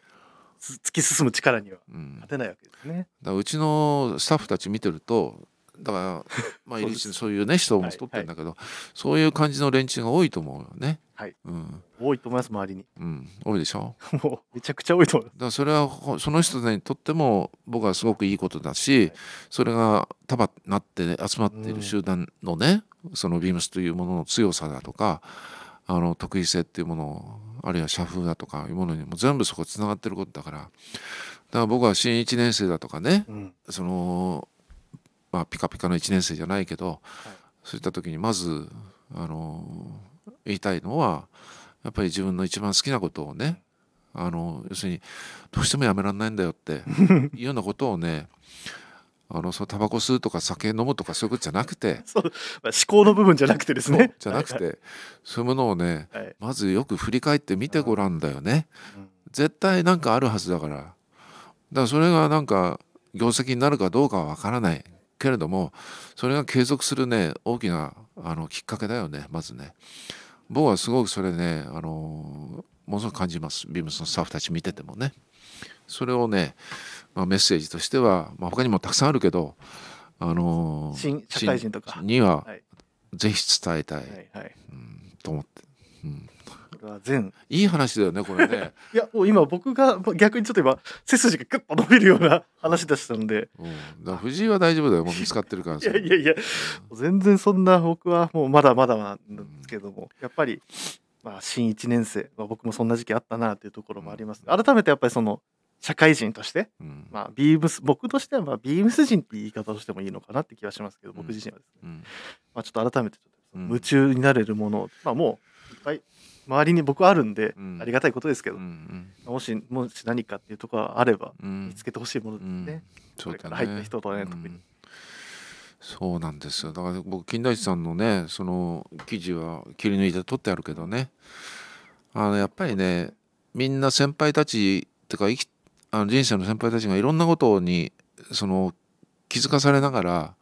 つ突き進む力にはうん、勝てないわけですね。だからうちのスタッフたち見てるとだから まあ入り口にそういうね人も取ってんだけど、そういう感じの連中が多いと思うよね。はい。うん、多いと思います周りに。うん、多いでしょ？もうめちゃくちゃ多いと思いまだからそれはほその人にとっても僕はすごくいいことだし、それが束になって集まっている集団のね、そのビームスというものの強さだとかあの得意性っていうものをあるいは社風だとかいうものにも全部そこつながってることだから。だから僕は新1年生だとかねす、うん。そのまあピカピカの1年生じゃないけど、そういった時にまずあの言いたいのはやっぱり自分の一番好きなことをねあの要するにどうしてもやめられないんだよって いうようなことをねあのそのタバコ吸うとか酒飲むとかそういうことじゃなくて そう、まあ、思考の部分じゃなくてですね。じゃなくてそういうものをねはい。はいまずよく振り返ってみてごらんだよね。うん。絶対なんかあるはずだから。だからそれがなんか業績になるかどうかはわからないけれどもそれが継続するね大きなあのきっかけだよねまずね。僕はすごくそれねあのものすごく感じます。ビームスのスタッフたち見ててもね。それをね、まあ、メッセージとしては、まあ、他にもたくさんあるけどあの新社会人とか。新にははい。ぜひ伝えたい、はいはい。うん、と思って、うん、これは全。いい話だよねこれね、いやもう今僕が逆にちょっと今背筋がグッと伸びるような話でしたので。うん、だ藤井は大丈夫だよもう見つかってるからいさやいやいや全然そんな僕はもうまだまだなんですけどもやっぱりまあ新1年生、まあ、僕もそんな時期あったなというところもあります。改めてやっぱりその社会人としてうん。まあビームス僕としてはまあビームス人って言い方をしてもいいのかなって気はしますけど僕自身はですね、うん。まあ、ちょっと改めて夢中になれるものを、まあもういっぱい周りに僕はあるんでうん。ありがたいことですけど、うんもしもし何かっていうところがあればうん。見つけてほしいものですね、そうから入った人とね特に。うんそうなんですよ。だから僕金田一さんのねその記事は切り抜いて取ってあるけどね。あのやっぱりねみんな先輩たちってか生きあの人生の先輩たちがいろんなことにその気づかされながら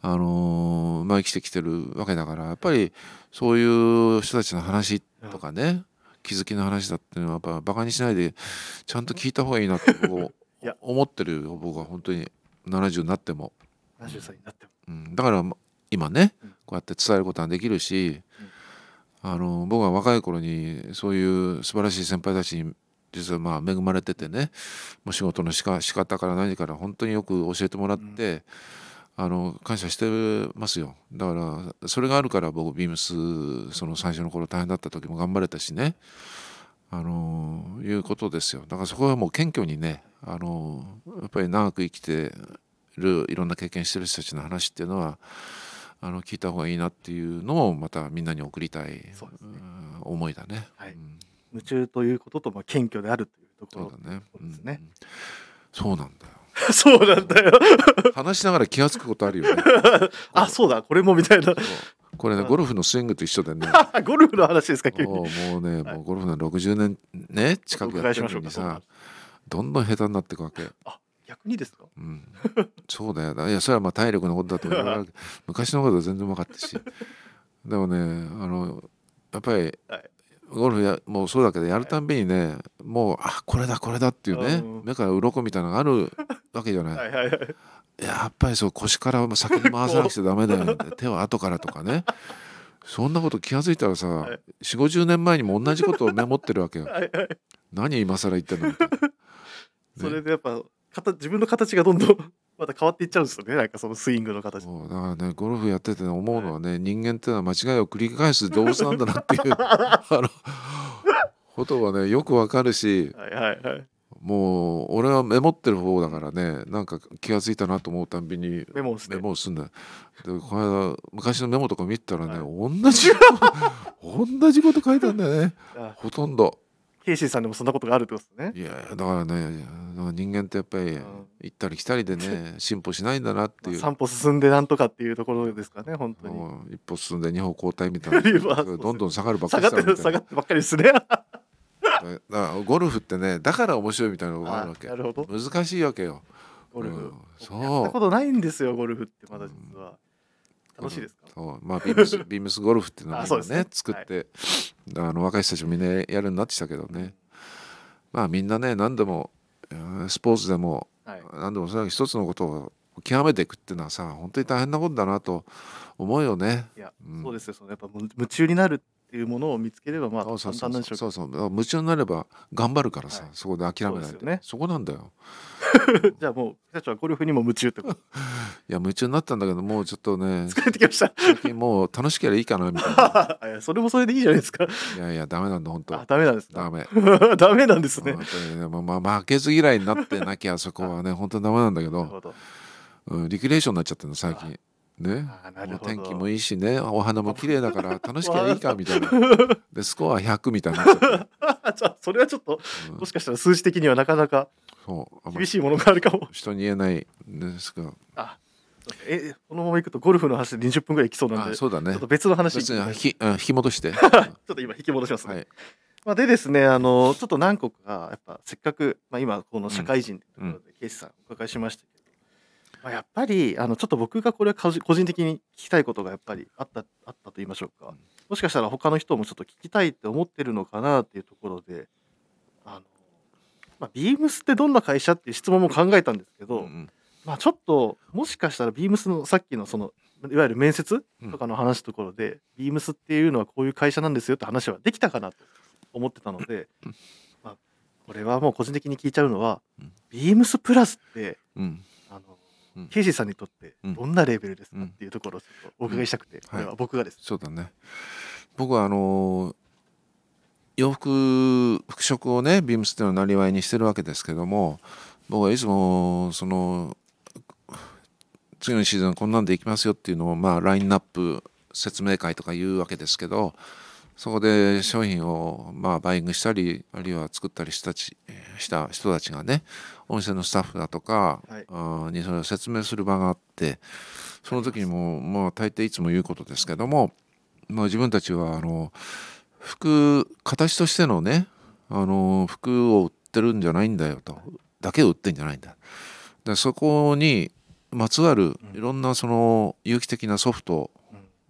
あのーまあ生きてきてるわけだからやっぱりそういう人たちの話とかね。気づきの話だっていうのはやっぱバカにしないでちゃんと聞いた方がいいなって僕 いや。思ってるよ僕は本当に70になっても、70歳になっても。うん、だからま今ねうん。こうやって伝えることができるし、あの僕は若い頃にそういう素晴らしい先輩たちに実はまあ恵まれててねもう仕事のしか仕方から何から本当によく教えてもらって、あの感謝してますよ。だからそれがあるから僕ビームスその最初の頃大変だった時も頑張れたしね。あのいうことですよ。だからそこはもう謙虚にねあのやっぱり長く生きてるいろんな経験してる人たちの話っていうのはあの聞いた方がいいなっていうのをまたみんなに送りたい、ねうん思いだね。はい。うん。夢中ということとまあ謙虚であるというところそうだね。そうですね。うん。そうなんだよ。そうなんだよ。話しながら気が付くことあるよね。あそうだ。これもみたいな。これねゴルフのスイングと一緒でね。ゴルフの話ですか急に。もうね、はいもうゴルフの60年ね近おくやってるのにさどんどん下手になっていくわけ。逆にですか？うん、そうだよいやそれはまあ体力のことだと言われる昔のことは全然分かったし。でもねあのやっぱりはいゴルフやもうそうだけどやるたんびにねもうあこれだこれだっていうねうん。目から鱗みたいなのがあるわけじゃない、はいはいはい。やっぱりそう腰から先に回さなくちゃダメだよ 手は後からとかね。そんなこと気が付いたらさ、はい。4 5 0年前にも同じことをメモってるわけよ。はいはい。何今更言ってんのみたいな、ね それでやっぱ形自分の形がどんどんまた変わっていっちゃうんですよね。なんかそのスイングの形。そうだからねゴルフやってて思うのはね、人間っていうのは間違いを繰り返す動物なんだなっていう あのことはねよくわかるしはいはいはい。もう俺はメモってる方だからねなんか気が付いたなと思うたんびにメモをしてメモをすんだよ。でこの間昔のメモとか見てたらね、は同じ 同じこと書いてあるんだよね。あ。ほとんどケイシーさんでもそんなことがあるってことですね。いやだからね人間ってやっぱりん。行ったり来たりでね 進歩しないんだなっていう。まあ散歩進んでなんとかっていうところですかね本当に。一歩進んで二歩後退みたいな。どんどん下がるばっか下がって下がってばっかりですね。ゴルフってねだから面白いみたいなのがあるわけ。なるほど。難しいわけよ。ゴルフ、うんそう。やったことないんですよゴルフってまだ実は、楽しいですか、そう。まあビームス ビームスゴルフっていうのを今ねね。作って、あの若い人たちもみんなやるようになってきたけどね。まあみんなね何でもえースポーツでもはい。何でもそれは一つのことを極めていくっていうのはさ本当に大変なことだなと思うよね。いや、うん。そうですよ。そのやっぱむ夢中になるっていうものを見つければまあそうそうそう簡単なんでしょうそうそう。そう夢中になれば頑張るからさ、はい。そこで諦めない。でそうですよね。そこなんだよ。じゃあもう社長はゴルフにも夢中ってこと？いや夢中になったんだけどもうちょっとね疲れてきました。最近もう楽しければいいかなみたいな。いやそれもそれでいいじゃないですか。いやいやダメなんだ本当。あダメなんですかダメ。ダメなんですね。本当にねまあまあ負けず嫌いになってなきゃそこはね本当にダメなんだけど、なるほど。うん、リクレーションになっちゃってるの最近ね。天気もいいしね。お花も綺麗だから楽しきゃいいかみたいな。でスコア100みたいになじゃあそれはちょっとうん。もしかしたら数字的にはなかなか厳しいものがあるかも。人に言えないんですが。あえこのままいくとゴルフの話で20分ぐらいいきそうなんでそうだね。ょっと別の話別に引き戻して。っと今引き戻しますね、はい。まあ、でですねあのちょっと何個かやっぱせっかく、まあ、今この社会人というところでケイシさんお伺いしましたけど、まあ、やっぱりあのちょっと僕がこれは個人的に聞きたいことがやっぱりあったあったと言いましょうか、うん。もしかしたら他の人もちょっと聞きたいって思ってるのかなっていうところであの、まあ、ビームスってどんな会社っていう質問も考えたんですけど、うんうん。まあ、ちょっともしかしたらビームスのさっきのそのいわゆる面接とかの話のところで、ビームスっていうのはこういう会社なんですよって話はできたかなと思ってたので、まあ、これはもう個人的に聞いちゃうのは、うん。ビームスプラスってうん。あの、うんケイシーさんにとってうん。どんなレベルですかうんっていうところをお伺いしたくて、これは僕がです、そうだね。僕はあの洋服服飾をねビームスっていうのはなりわいにしてるわけですけども僕はいつもその次のシーズンこんなんでいきますよっていうのをまあラインナップ説明会とか言うわけですけどそこで商品をまあバイイングしたりあるいは作ったりしたちした人たちがねお店のスタッフだとか、はい。にそれを説明する場があってその時にもまあ大抵いつも言うことですけども、まあ、自分たちはあの服形としてのねあの服を売ってるんじゃないんだよと。だけを売ってんじゃないんだ。でそこにまつわるいろんなその有機的なソフトお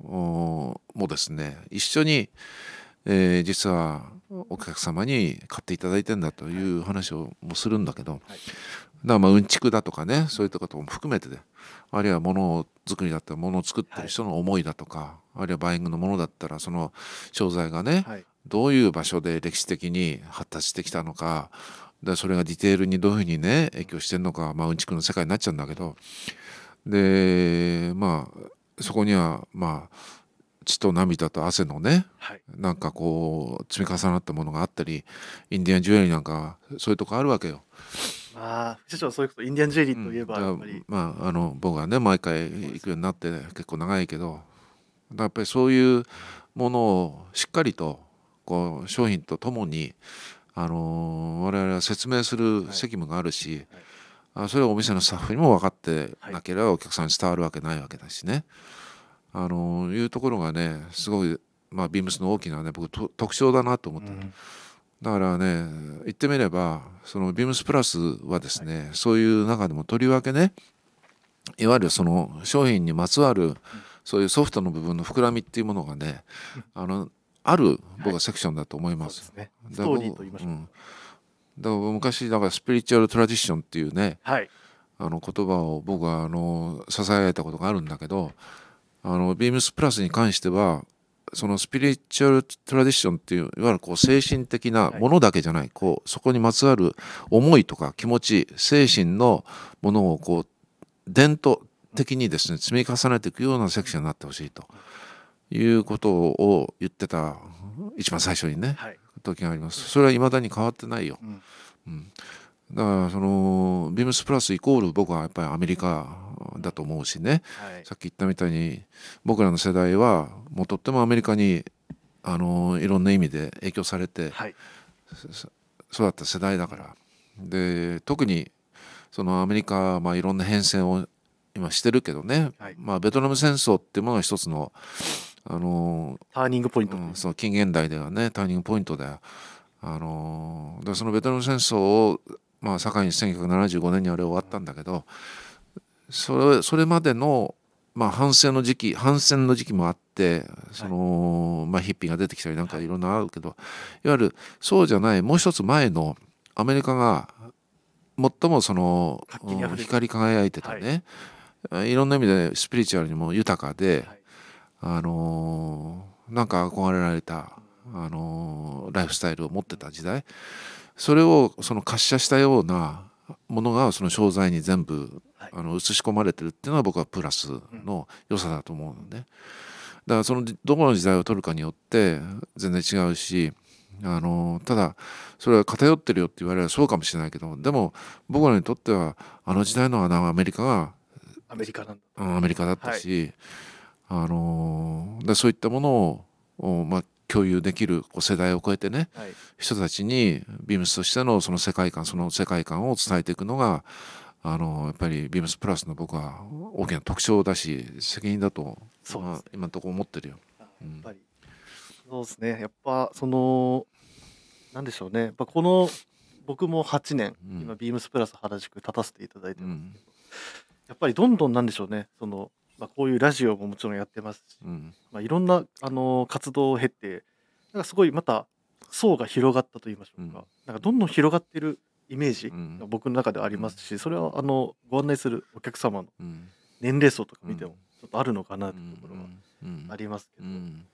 もですね一緒に、えー実はお客様に買っていただいてんだという話をもするんだけど、だからまあうんちくだとかねそういったことも含めてであるいはものづくりだったらものを作ってる人の思いだとか、あるいはバイイングのものだったらその商材がね、はい。どういう場所で歴史的に発達してきたのかでそれがディテールにどういうふうにね影響してるのか、まあ、うんちくの世界になっちゃうんだけどでまあそこにはまあ血と涙と汗のねはい。なんかこう積み重なったものがあったりインディアンジュエリーなんかそういうとこあるわけよ。まあ副社長そういうことインディアンジュエリーといえばうんやっぱり、まああの僕はね毎回行くようになって結構長いけどやっぱりそういうものをしっかりとこう商品とともにあの我々は説明する責務があるし、あそれをお店のスタッフにも分かってなければお客さんに伝わるわけないわけだしね。あのいうところがねすごい、まあ、ビームスの大きなね僕と特徴だなと思ってるうん。だからね言ってみればそのビームスプラスはですね、そういう中でもとりわけねいわゆるその商品にまつわるそういうソフトの部分の膨らみっていうものがねあのある僕はセクションだと思いま。そうですすね。ストーリーと言いましょう、うんだから昔だからスピリチュアルトラディションっていうねはい。あの言葉を僕はあの支えたことがあるんだけどあのビームスプラスに関してはそのスピリチュアルトラディションっていういわゆるこう精神的なものだけじゃない、こうそこにまつわる思いとか気持ち精神のものをこう伝統的にですね積み重ねていくようなセクションになってほしいということを言ってた一番最初にね。はい、時があります。それは未だに変わってないよ。うん。だからそのビームスプラスイコール僕はやっぱりアメリカだと思うしね。はい。さっき言ったみたいに僕らの世代はもうとってもアメリカにあのいろんな意味で影響されてはい。育った世代だから。で特にそのアメリカはまあいろんな変遷を今してるけどね、はい。まあ、ベトナム戦争っていうものが一つのあのターニングポイント、うん、その近現代ではねターニングポイントだよ。あのーでそのベトナム戦争を、まあ、境に1975年にあれ終わったんだけどそれそれまでの、まあ、反戦の時期反戦の時期もあってその、まあ、ヒッピーが出てきたりなんかいろんなあるけど、い、わゆるそうじゃないもう一つ前のアメリカが最もその光り輝いてたね、い、ろんな意味でスピリチュアルにも豊かで、はいあのーなんか憧れられた、あのーライフスタイルを持ってた時代。それをその滑車したようなものがその商材に全部、はい。あの映し込まれてるっていうのは僕はプラスの良さだと思うのね。だからそのどこの時代を取るかによって全然違うしあのただそれは偏ってるよって言われればそうかもしれないけどでも僕らにとってはあの時代のアメリカがアメリカなんだ。うんアメリカだったし、あのーでそういったものを、おまあ、共有できるこう世代を超えてねはい。人たちにビームスとしてのその世界観その世界観を伝えていくのがあのやっぱりビームスプラスの僕は大きな特徴だし責任だと、まあ、今のところ思ってるよ。やっぱり、そうですね。やっぱそのなんでしょうね。やっぱこの僕も8年、うん。今ビームスプラス原宿立たせていただいてます、うん。やっぱりどんどんなんでしょうね。その、まあ、こういうラジオももちろんやってますし、うん。まあ、いろんなあの活動を経てなんかすごいまた層が広がったと言いましょうか、うん。なんかどんどん広がってるイメージうん。が僕の中ではありますし、それはあのご案内するお客様のうん。年齢層とか見ても、ちょっとあるのかなというところはうん。ありますけど、うん。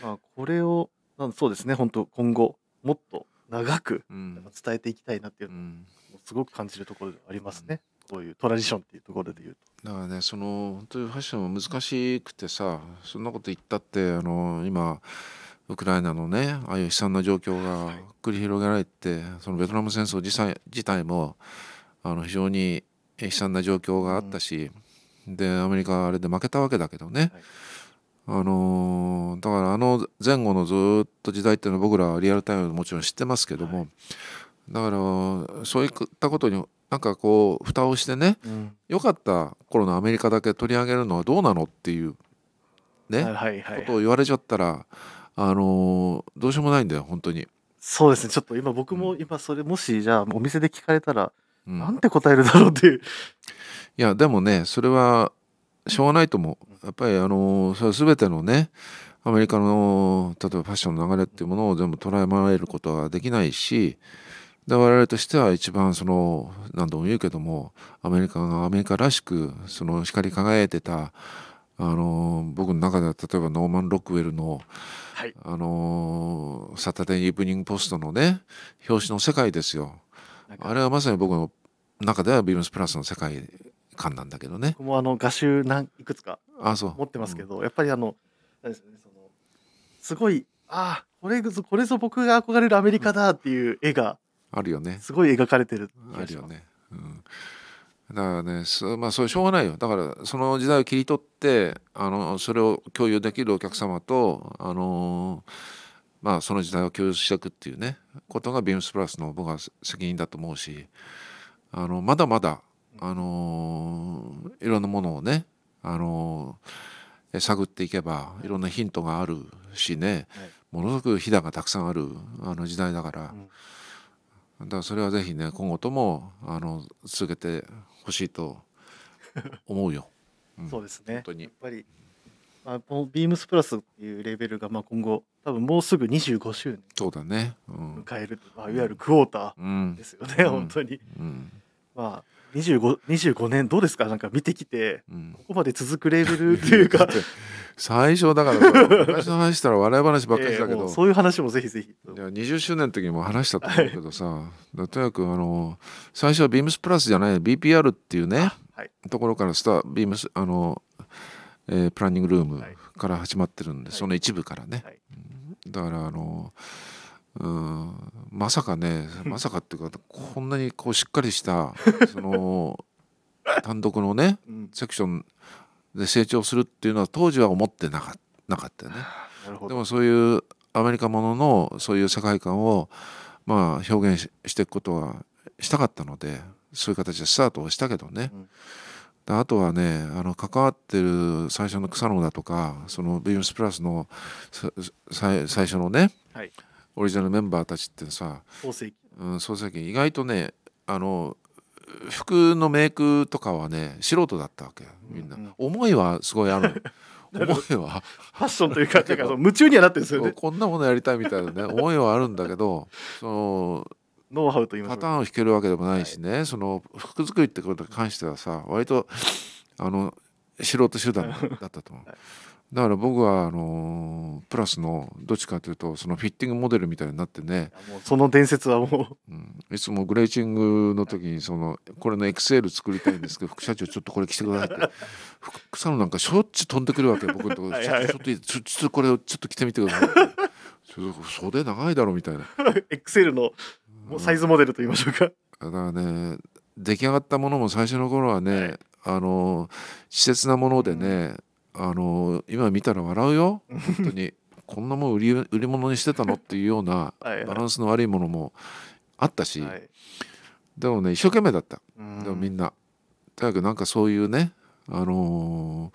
まあ、これをなんそうですね本当今後もっと長くうん。伝えていきたいなっていうのをうん。すごく感じるところではありますね、こういうトラディションっていうところで言うと。だからねその本当にファッションは難しくてさそんなこと言ったってあの今ウクライナのねああいう悲惨な状況が繰り広げられてそのベトナム戦争自体自体もあの非常に悲惨な状況があったし、でアメリカはあれで負けたわけだけどね、はい。あのーだからあの前後のずっと時代っていうのは僕らはリアルタイムでもちろん知ってますけども、だからそういったことになんかこう蓋をしてねうん。良かった頃のアメリカだけ取り上げるのはどうなのっていうね、はいはいはい。ことを言われちゃったらあのーどうしようもないんだよ本当に。そうですね。ちょっと今僕も今それもしじゃあお店で聞かれたら、うん。なんて答えるだろうっていう。いやでもねそれはしょうがないと思う。やっぱりあのそれは全てのねアメリカの例えばファッションの流れっていうものを全部捉えまえることはできないしで我々としては一番その何度も言うけどもアメリカがアメリカらしくその光り輝いてたあの僕の中では例えばノーマン・ロックウェルのはい。あの Saturday Evening Post のね表紙の世界ですよ。あれはまさに僕の中では BEAMS PLUS の世界観なんだけどね。僕もあの画集何いくつかあそう。持ってますけど、やっぱりあのですかねそのすごいああこれぞこれぞ僕が憧れるアメリカだっていう絵があるよね。すごい描かれてる。あるよね、うん、だからねそまあそれしょうがないよ。だからその時代を切り取ってあのそれを共有できるお客様とあのまあその時代を共有していくっていうねことがビームスプラスの僕は責任だと思うしあのまだまだあのいろんなものをねあの探っていけばいろんなヒントがあるしねはい。ものすごくひだがたくさんあるあの時代だから、うんだからそれはぜひね今後ともあの続けてほしいと 思うよ。うんそうですね本当にやっぱり、まあ、このビームスプラスっていうレベルがまあ今後多分もうすぐ25周年そうだね。うん。迎える、まあ、いわゆるクォータうんーですよね、うん本当に。うんまあ 25, 25年どうですか？なんか見てきてうんここまで続くレベルっていうか最初だからさ昔の話したら笑い話ばっかりだけど、ええもうそういう話もぜひぜひ。いや20周年の時にも話したと思うけどさ、だとにかくあの最初はビームスプラスじゃない BPR っていうねはい、ところからスタビームスあの、えープランニングルームはい。から始まってるんで、はい。その一部からね、はい。だからあのうんまさかねまさかっていうかこんなにこうしっかりしたその 単独のねうん、セクションで成長するっていうのは当時は思ってなかなかったよね。でもそういうアメリカもののそういう世界観をまあ表現ししていくことはしたかったのでそういう形でスタートをしたけどね、うんであとはねあの関わってる最初の草野だとかそのビームスプラスのささ最初のねはい。オリジナルメンバーたちってさ、創世記。うん、創世記意外とねあの服のメイクとかはね素人だったわけみんな、うんうん。思いはすごいある 思いは。ファッションというか、夢中にはなってるんですよね。こんなものやりたいみたいなね思いはあるんだけどそのノウハウと言いましょうか。パターンを弾けるわけでもないしね、その服作りってことに関してはさ割とあの素人集団だったと思う。はいだから僕はあのプラスのどっちかというとそのフィッティングモデルみたいになってね、その伝説はもう。ん、いつもグレーチングの時にそのこれの XL 作りたいんですけど 副社長ちょっとこれ着てくださいって。ふ草野なんかしょっちゅう飛んでくるわけ僕のところ。ちょっとちょっとい。いちょっとこれをちょっと着てみてください袖長いだろみたいな。う XL のもうサイズモデルと言いましょうか。だからね出来上がったものも最初の頃はね、はい。あの稚拙なものでね、あの今見たら笑うよ。本当に。こんなもん売り売り物にしてたのっていうようなはいはい。バランスの悪いものもあったし、はい。でもね一生懸命だった、うん。でもみんな。とにかくなんかそういうね、あの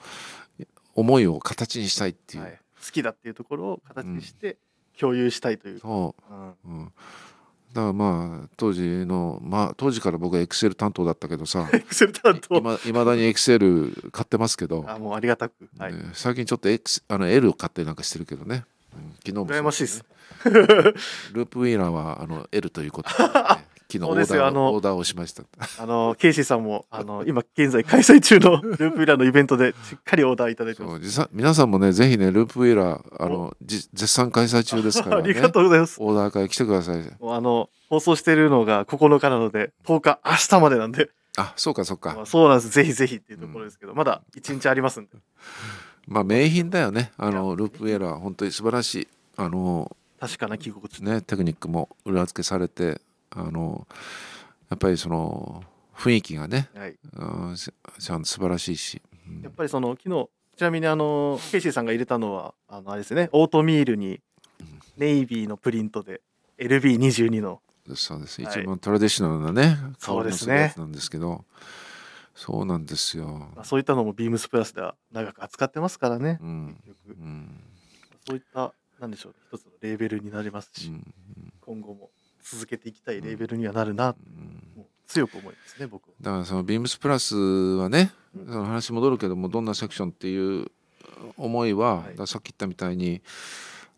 ー思いを形にしたいっていう、はい好きだっていうところを形にして共有したいという。そうんう、うん、だからまあ当時のまあ当時から僕はエクセル担当だったけどさ XL 担当。いま未だにエクセル買ってますけど、あ、もうありがたく。はい。ね最近ちょっと X あの L を買ったりなんかしてるけどね、うん昨日もそう羨ましいです。ループウィーラーはあの L ということで、ね、昨日オそうですよーダーあのオーダーをしましたあの、ケイシーさんも、あの、今現在開催中の ループイラーのイベントでしっかりオーダーいただいてそます。皆さんもねぜひねループウェラーあのじ絶賛開催中ですから あねりがとうございます。オーダー会来てくださいあの、放送してるのが9日なので、10日、明日までなんで、あそうかそうかまあそうなんです。ぜひぜひっていうところですけど、まだ1日ありますんで。まあ名品だよねあのループウェラー本当に素晴らしいあの確かな着心地。ねテクニックも裏付けされてあのやっぱりその雰囲気がねはい。うんしちゃんと素晴らしいし、うん。やっぱりその、昨日、ちなみにあの、ケイシーさんが入れたのは、あの、あれですね、オートミールに、ネイビーのプリントで、LB22 の、そうですはい。一番トラディショナルなねそうですね。香りのるやつなんですけど。そうなんですよ、まあ、そういったのもビームスプラスでは長く扱ってますからね。うん。うん。そういった、なんでしょうね、一つのレーベルになりますし、うん。今後も続けていきたいレーベルにはなるな、強く思いますね、僕。は。だからそのビームスプラスはねうん。その話戻るけどもどんなセクションっていう思いは、はい。さっき言ったみたいに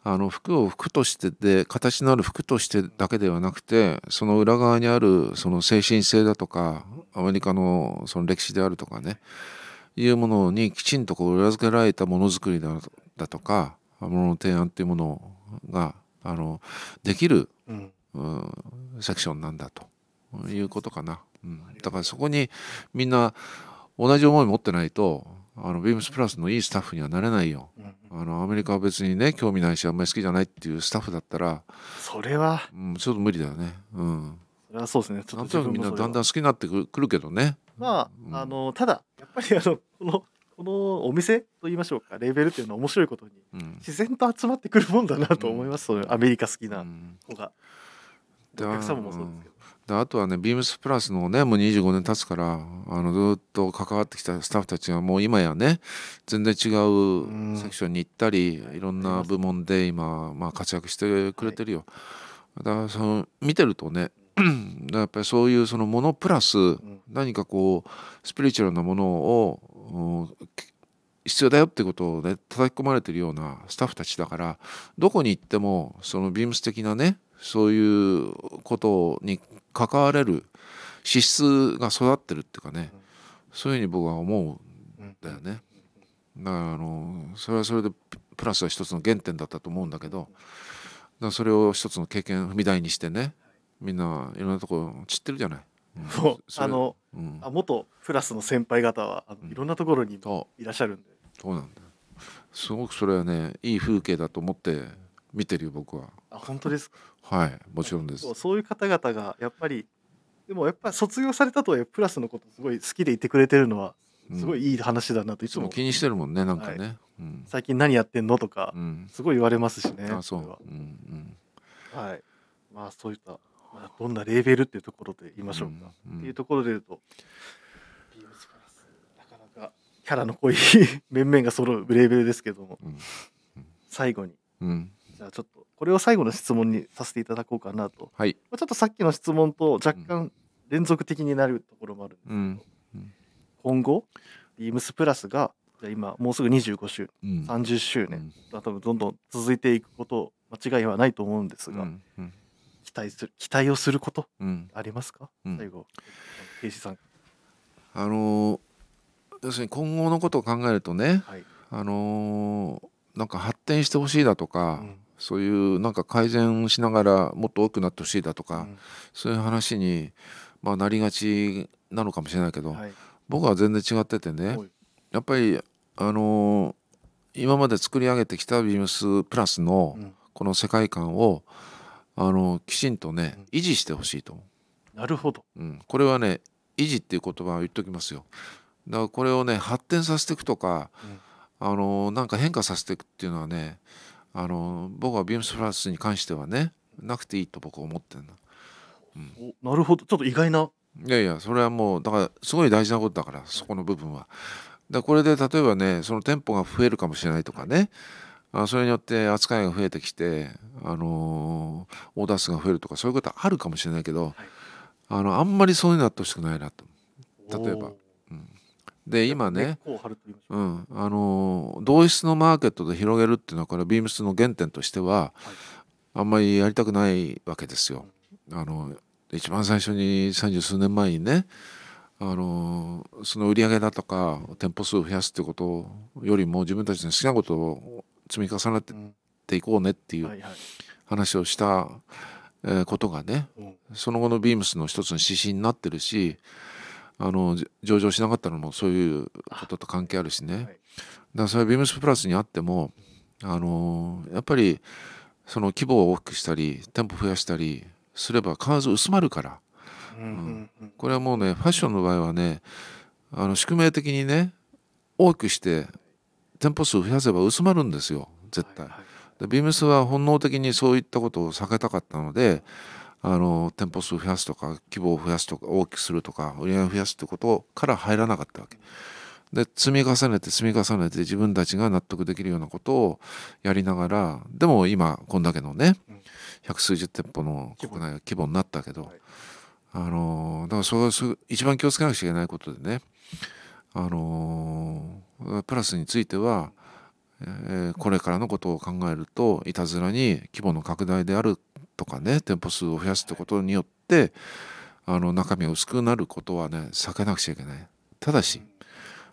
あの服を服としてで形のある服としてだけではなくてその裏側にあるその精神性だとかアメリカのその歴史であるとかねいうものにきちんとこう裏付けられたものづくりだだとかものの提案っていうものがあのできるうん。うんセクションなんだということかな、うん、だからそこにみんな同じ思い持ってないとあのビームスプラスのいいスタッフにはなれないよ。うん。あのアメリカは別にね興味ないしあんまり好きじゃないっていうスタッフだったら、それは、うん、ちょっと無理だよね。うん。それはそうですね。ちょっとみんなだんだんん。好きになってくるくるけどね。まうん。あ、あの、ただ、やっぱりあの、この、このお店と言いましょうか、レーベルっていうのは面白いことに、うん。自然と集まってくるもんだなと思います、そういうアメリカ好きうなん子が。おだ客様もそうですけど。であとはねビームスプラスのねもう25年経つからあのずっと関わってきたスタッフたちがもう今やね全然違うセクションに行ったりいろんな部門で今、まあ、活躍してくれてるよ、だからその見てるとね やっぱりそういうそのものプラスん。何かこうスピリチュアルなものをうん必要だよってことをね叩き込まれてるようなスタッフたちだからどこに行ってもそのビームス的なねそういうことに関われる資質が育ってるっていうかねそういうふうに僕は思うんだよね。だからあのそれはそれでプラスは一つの原点だったと思うんだけどだそれを一つの経験踏み台にしてねみんないろんなとこ散ってるじゃない。うん。そう。あのうん。あ元プラスの先輩方はあのいろんなところにいらっしゃるんで、そうなんだよ。すごくそれはねいい風景だと思って見てるよ僕は。あ本当ですか？はいもちろんです。そういう方々がやっぱりでもやっぱり卒業されたとはいえプラスのことすごい好きでいてくれてるのはすごいいい話だなといいつも気にしてるもんねなんかね、はうん。最近何やってんのとかうん。すごい言われますしね。あそう。れは。うんはい。まあそういった、まあ、どんなレーベルっていうところで言いましょうか。うんっていうところで言うと、なかなかキャラの濃い 面々が揃うレーベルですけども、うん。最後に、うん。じゃあちょっと、これを最後の質問にさせていただこうかなと。はい。まあちょっとさっきの質問と若干連続的になるところもあるんですけど、うん。今後、ビームスプラスが、じゃあ今もうすぐ25周うん。年、30周う年、ん多分どんどん続いていくこと、間違いはないと思うんですが、うん。うん。期待する、期待をすることうん。ありますか、うん。最後、ケイシさん。あのー要するに今後のことを考えるとねはい。あのーなんか発展してほしいだとか、うんそういうなんか改善しながらもっと多くなってほしいだとか、うん。そういう話に、まあ、なりがちなのかもしれないけど、はい。僕は全然違っててねはい。やっぱりあのー今まで作り上げてきたビームスプラスのうん。この世界観を、あのきちんとね維持してほしいと思なるほど。う、うん、これはね維持っていう言葉を言っときますよ。だからこれをね発展させていくとか、あのなんか変化させていくっていうのはねあの僕はビームスプラスに関してはねなくていいと僕は思ってるのおなるほど。ちょっと意外な。いやいやそれはもうだからすごい大事なことだからそこの部分は。だこれで例えばねその店舗が増えるかもしれないとかねあそれによって扱いが増えてきて、あのーオーダー数が増えるとかそういうことはあるかもしれないけど、あのあんまりそういうのやってほしくないなと。例えばで今ねううん、あの同質のマーケットで広げるっていうのはこれビームスの原点としては、あんまりやりたくないわけですよ。あので一番最初に三十数年前にねあのその売り上げだとか店舗数を増やすってことよりも自分たちの好きなことを積み重ねていこうねっていう話をしたえーことがねうん。その後のビームスの一つの指針になってるしあのじ上場しなかったのもそういうことと関係あるしね、はい。だからそれはビームスプラスにあってもあのやっぱりその規模を大きくしたり店舗増やしたりすれば必ず薄まるから。うんうんうん。これはもうねファッションの場合はねあの宿命的にね大きくして店舗数増やせば薄まるんですよ絶対。はいはい。でビームスは本能的にそういったことを避けたかったのであの店舗数増やすとか規模を増やすとか大きくするとか売り上げを増やすってことから入らなかったわけ。で積み重ねて積み重ねて自分たちが納得できるようなことをやりながらでも今こんだけのね百数十店舗の国内規模になったけど、あのだからそれは一番気をつけなくちゃいけないことでねあのプラスについてはえこれからのことを考えるといたずらに規模の拡大であるとかね店舗数を増やすってことによってあの中身が薄くなることはね避けなくちゃいけない。ただし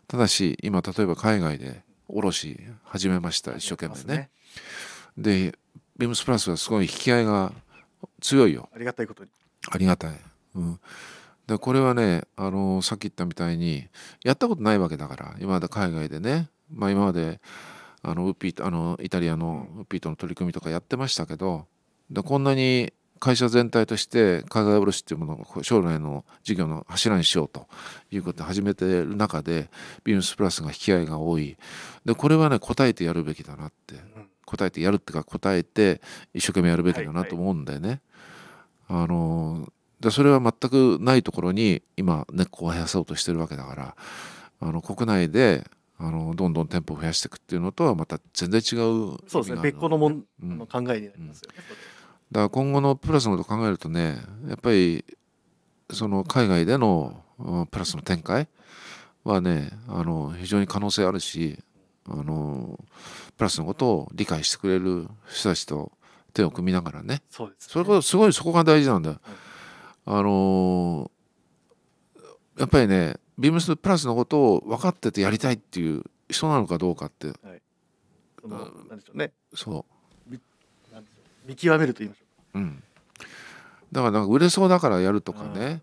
ただし今例えば海外で卸始めました一生懸命ね。でビームスプラスはすごい引き合いが強いよ。ありがたいことに。ありがたい。うん、でこれはねあのさっき言ったみたいにやったことないわけだから今まで海外でね、まあ、今まであのウッピあのイタリアのウッピーとの取り組みとかやってましたけどでこんなに会社全体として海外卸っていうものを将来の事業の柱にしようということで始めてる中でビームスプラスが引き合いが多い。でこれはね答えてやるべきだなって。うん答えてやるっていうか答えて一生懸命やるべきだはない。と思うんだよね。あのでそれは全くないところに今根っこを生やそうとしてるわけだからあの国内であのどんどん店舗を増やしていくっていうのとはまた全然違うそうですね。別個のもんうん。の考えになりますよね。それだから今後のプラスのことを考えるとねやっぱりその海外でのうんプラスの展開はねあの非常に可能性あるしあのプラスのことを理解してくれる人たちと手を組みながらね。そうですそれこそすごいそこが大事なんだよ。あのーやっぱりねビームスプラスのことを分かっててやりたいっていう人なのかどうかって。そのなんでしょうね。そう。見極めると言いましょううん。だからなんか売れそうだからやるとかね、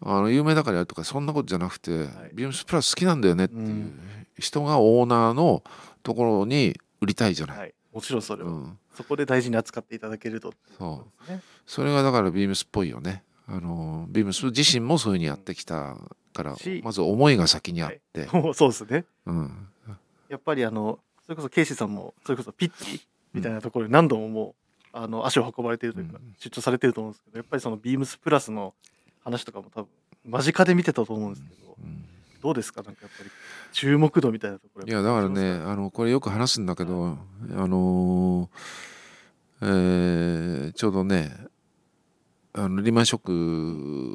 あの有名だからやるとかそんなことじゃなくて、はい。ビームスプラス好きなんだよねっていううん。人がオーナーのところに売りたいじゃない、うはい。もちろんそれはうん、そこで大事に扱っていただけるとそう。それがだからビームスっぽいよね。あのビームス自身もそういうふうにやってきたからしまず思いが先にあって、もう そうですね。うん、やっぱりあのそれこそケイシーさんもそれこそピッチみたいなところに何度ももうあの足を運ばれているというか、うん出張されてると思うんですけどやっぱりそのビームスプラスの話とかも多分間近で見てたと思うんですけど、うんどうですか？なんかやっぱり注目度みたいなところいやだからねあのこれよく話すんだけど、あのーえーちょうどねあのリーマンショッ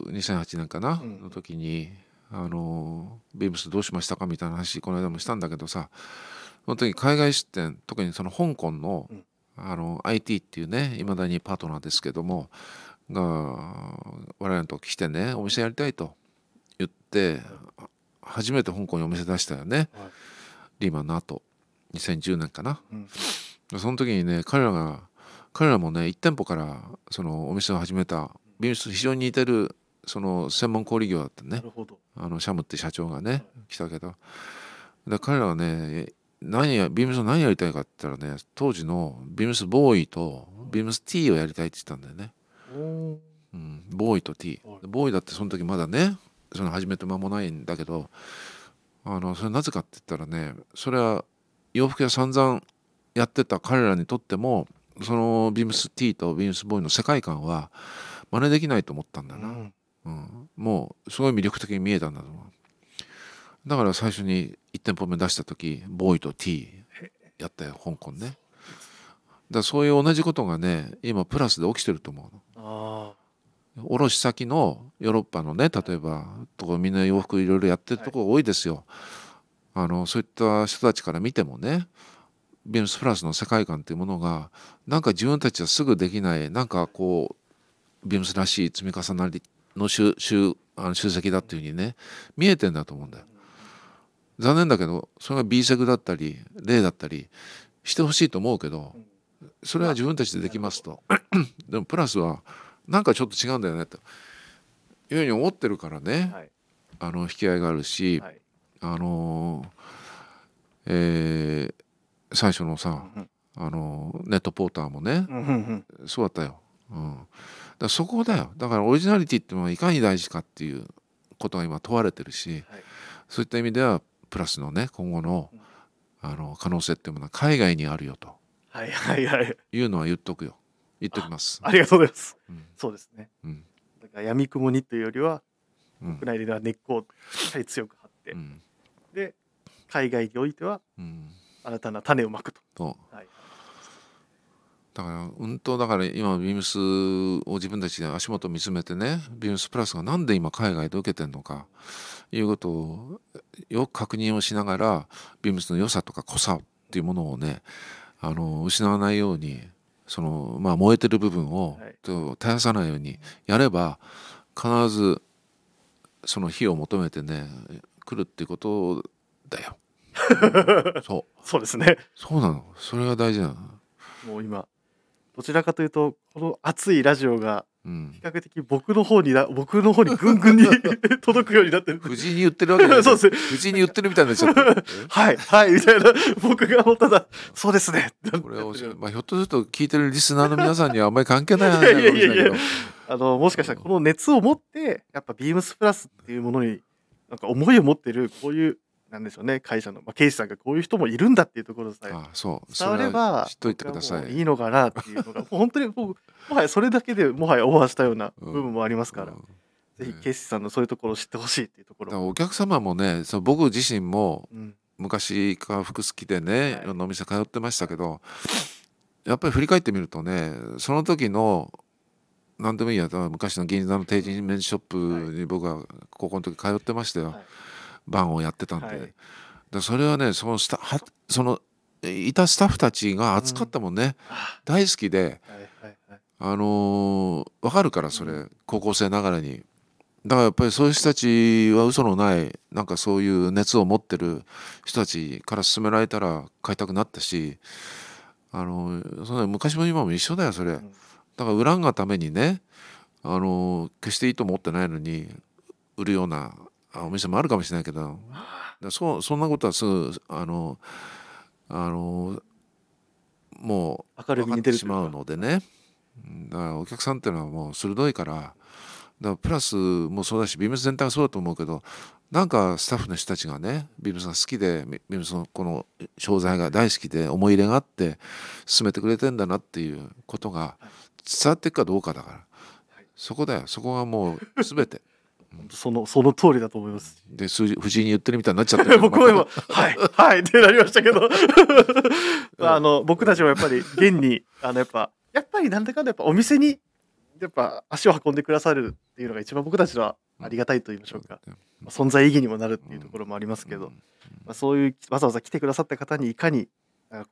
ク2008年かな、うん。の時にあのビームスどうしましたか？みたいな話この間もしたんだけどさその時海外出店特にその香港の,、うんあの IT っていうねいまだにパートナーですけどもが我々のとこ来てねお店やりたいと言って初めて香港にお店出したよね。はい。リーマンの後。2010年かな。うん。その時にね彼らが彼らもね1店舗からそのお店を始めた。ビームスと非常に似てるその専門小売業だったね。あのシャムって社長がね来たけど。で彼らはね何やビームスの何やりたいかって言ったらね当時のビームスボーイとビームス T をやりたいって言ったんだよね、うん、ボーイと T はい。ボーイだってその時まだねその始めて間もないんだけどあのそれなぜかって言ったらねそれは洋服屋散々やってた彼らにとってもそのビームス T とビームスボーイの世界観は真似できないと思ったんだな、うん。うん、もうすごい魅力的に見えたんだと思うだから最初に1店舗目出した時ボーイと T やったよ香港ね。だそういう同じことがね今プラスで起きてると思うの。あ卸先のヨーロッパのね例えばとこみんな洋服いろいろやってるところ多いですよ、あのそういった人たちから見てもねビームスプラスの世界観っていうものがなんか自分たちはすぐできないなんかこビームスらしい積み重なりの集集あの集積だっていうふうにね見えてんだと思うんだよ。残念だけどそれが B セグだったり例だったりしてほしいと思うけどそれは自分たちでできますと。でもプラスはなんかちょっと違うんだよねと。いうふうに思ってるからね、はい。あの引き合いがあるし、はい。あのーえー最初のさ、うんあのーネットポーターもね、うんそうだったよ。うん、だそこだよ。だからオリジナリティっていうのはいかに大事かっていうことが今問われてるしはい。そういった意味ではプラスのね今後のあの可能性っていうものは海外にあるよと。はいはいはい。いうのは言っとくよ。言っときます。ありがとうございます。うん。そうですね。うん。だから闇雲にというよりはうん。国内では根っこをしっかり強く張って、うん。で海外においてはうん。新たな種をまくと、そう。はい、だからうんとだから今ビームスを自分たちで足元を見つめてねビームスプラスがなんで今海外で受けてるのかいうことをよく確認をしながらビームスの良さとか濃さっていうものをねあの失わないようにその、まあ、燃えてる部分を、はいと絶やさないようにやれば必ずその火を求めてね来るっていうことだよ。そうそうですねそうなのそれが大事なの。もう今どちらかというとこの熱いラジオがうん。比較的僕の方にな僕の方にぐんぐんに 届くようになってる。藤井に言ってるわけじゃない。そうです。ね藤井に言ってるみたいになっちゃった。はいはいみたいな。僕がもうただそうですね。これを教えまあ、ひょっとすると聞いてるリスナーの皆さんにはあんまり関係ない話かもしれないけど。あのもしかしたらこの熱を持ってやっぱビームスプラスっていうものになんか思いを持ってるこういうなんでしょうね。会社の、まあ、経営者さんがこういう人もいるんだっていうところさえあそう。伝われば知っといてください。いいのかなっていうのが本当に僕もはやそれだけでもはやオファーしたような部分もありますから、うん。ぜひケイシさんのそういうところを知ってほしいっていうところ、お客様もねそう僕自身もうん。昔から服好きでね、はい。いろんなお店通ってましたけどやっぱり振り返ってみるとねその時の何でもいいや昔の銀座の定人メンズショップに僕は高校の時通ってましたよ、はい。バンをやってたんで、はい。でそれはねそのスタはそのいたスタッフたちが熱かったもんね、あ大好きで。はいはいはい。あのー、分かるからそれ、う高校生ながらに。だからやっぱりそういう人たちは嘘のないなんかそういう熱を持ってる人たちから勧められたら買いたくなったしあのーそんな昔も今も一緒だよそれ。だん。から売らんがためにねあのー決していいと思ってないのに売るようなあお店もあるかもしれないけど。そうそんなことはすぐあのあのもう明るみてしまうのでね。うんだからお客さんっていうのはもう鋭いから。だからプラスもそうだしビームス全体がそうだと思うけどなんかスタッフの人たちがねビームスが好きでビビームスのこの商材が大好きで思い入れがあって進めてくれてんだなっていうことが伝わっていくかどうかだから、そこだよ。そこがもう全てそのその通りだと思います。で数字藤井に言ってるみたいになっちゃってる 僕も今「はいはい」ってなりましたけど。あの僕たちもやっぱり現にあのやっぱやっぱりなんだかんだやっぱお店にやっぱ足を運んでくださるっていうのが一番僕たちはありがたいと言いましょうか、まあ存在意義にもなるっていうところもありますけど、まあ、そういうわざわざ来てくださった方にいかにあ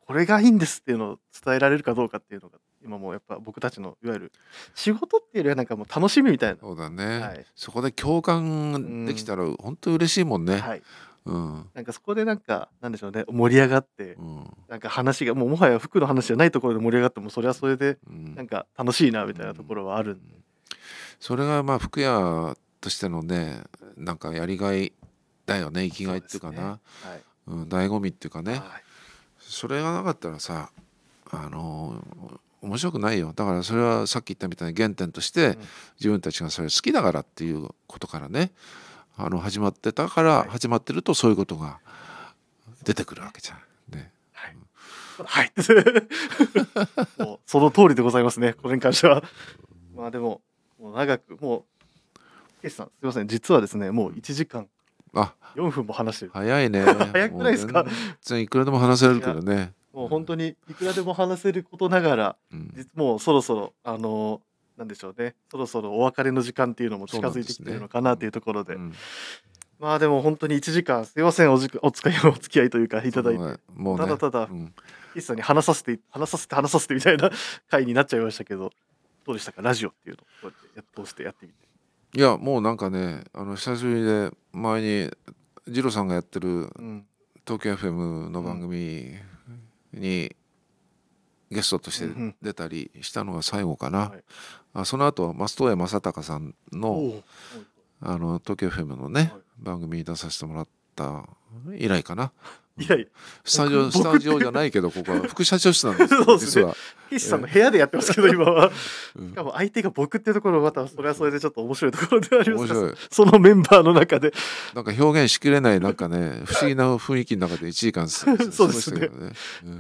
これがいいんですっていうのを伝えられるかどうかっていうのが今もうやっぱ僕たちのいわゆる仕事っていうよりはなんかもう楽しみみたいな、そうだね、はい。そこで共感できたら本当嬉しいもんね、はい、うん。なんかそこでなんかなんでしょうね。盛り上がってうん。なんか話がもうもはや服の話じゃないところで盛り上がってもそれはそれでうん。なんか楽しいなみたいなところはあるんで、それがまあ服屋としてのねなんかやりがいだよね。生きがいっていうかな。はい。うん、醍醐味っていうかね。はいそれがなかったらさあの面白くないよだからそれはさっき言ったみたいに原点として、うん自分たちがそれ好きだからっていうことからねあの始まってたから、はい始まってるとそういうことが出てくるわけじゃん。ね、はい。はい。もうその通りでございますね。これに関しては。まあでも、もう長く、もう、ケさん、すみません。実はですね、もう1時間あ4分も話してる。早いね 早くないですか？全然いくらでも話せるけどね。もう本当にいくらでも話せることながら、うん実もうそろそろ、あのなんでしょうね。そろそろお別れの時間っていうのも近づいてきてるのかなっていうところで。うんまあでも本当に1時間、すいません。おじお使いお付き合いというか、いただいて。ねただただうんケイシさんに話させて、話させて、話させてみたいな回になっちゃいましたけど、どうでしたか？ラジオっていうのをこうやってやっ通してやってみていやもうなんかねあの久しぶりで前に二郎さんがやってるうん。東京 FM の番組にゲストとして出たりしたのが最後かな、はい。あその後松任谷正隆さんのおあの東京 FM のね、はい。番組に出させてもらった以来かな以来スタジオ僕スタジオじゃないけどここは副社長室なんですよ そうですね。岸さんの部屋でやってますけど今は。うん。しかも相手が僕っていうところまたそれはそれでちょっと面白いところではあります。が面白い。そのメンバーの中で。なんか表現しきれないなんかね不思議な雰囲気の中で1時間す そうですね。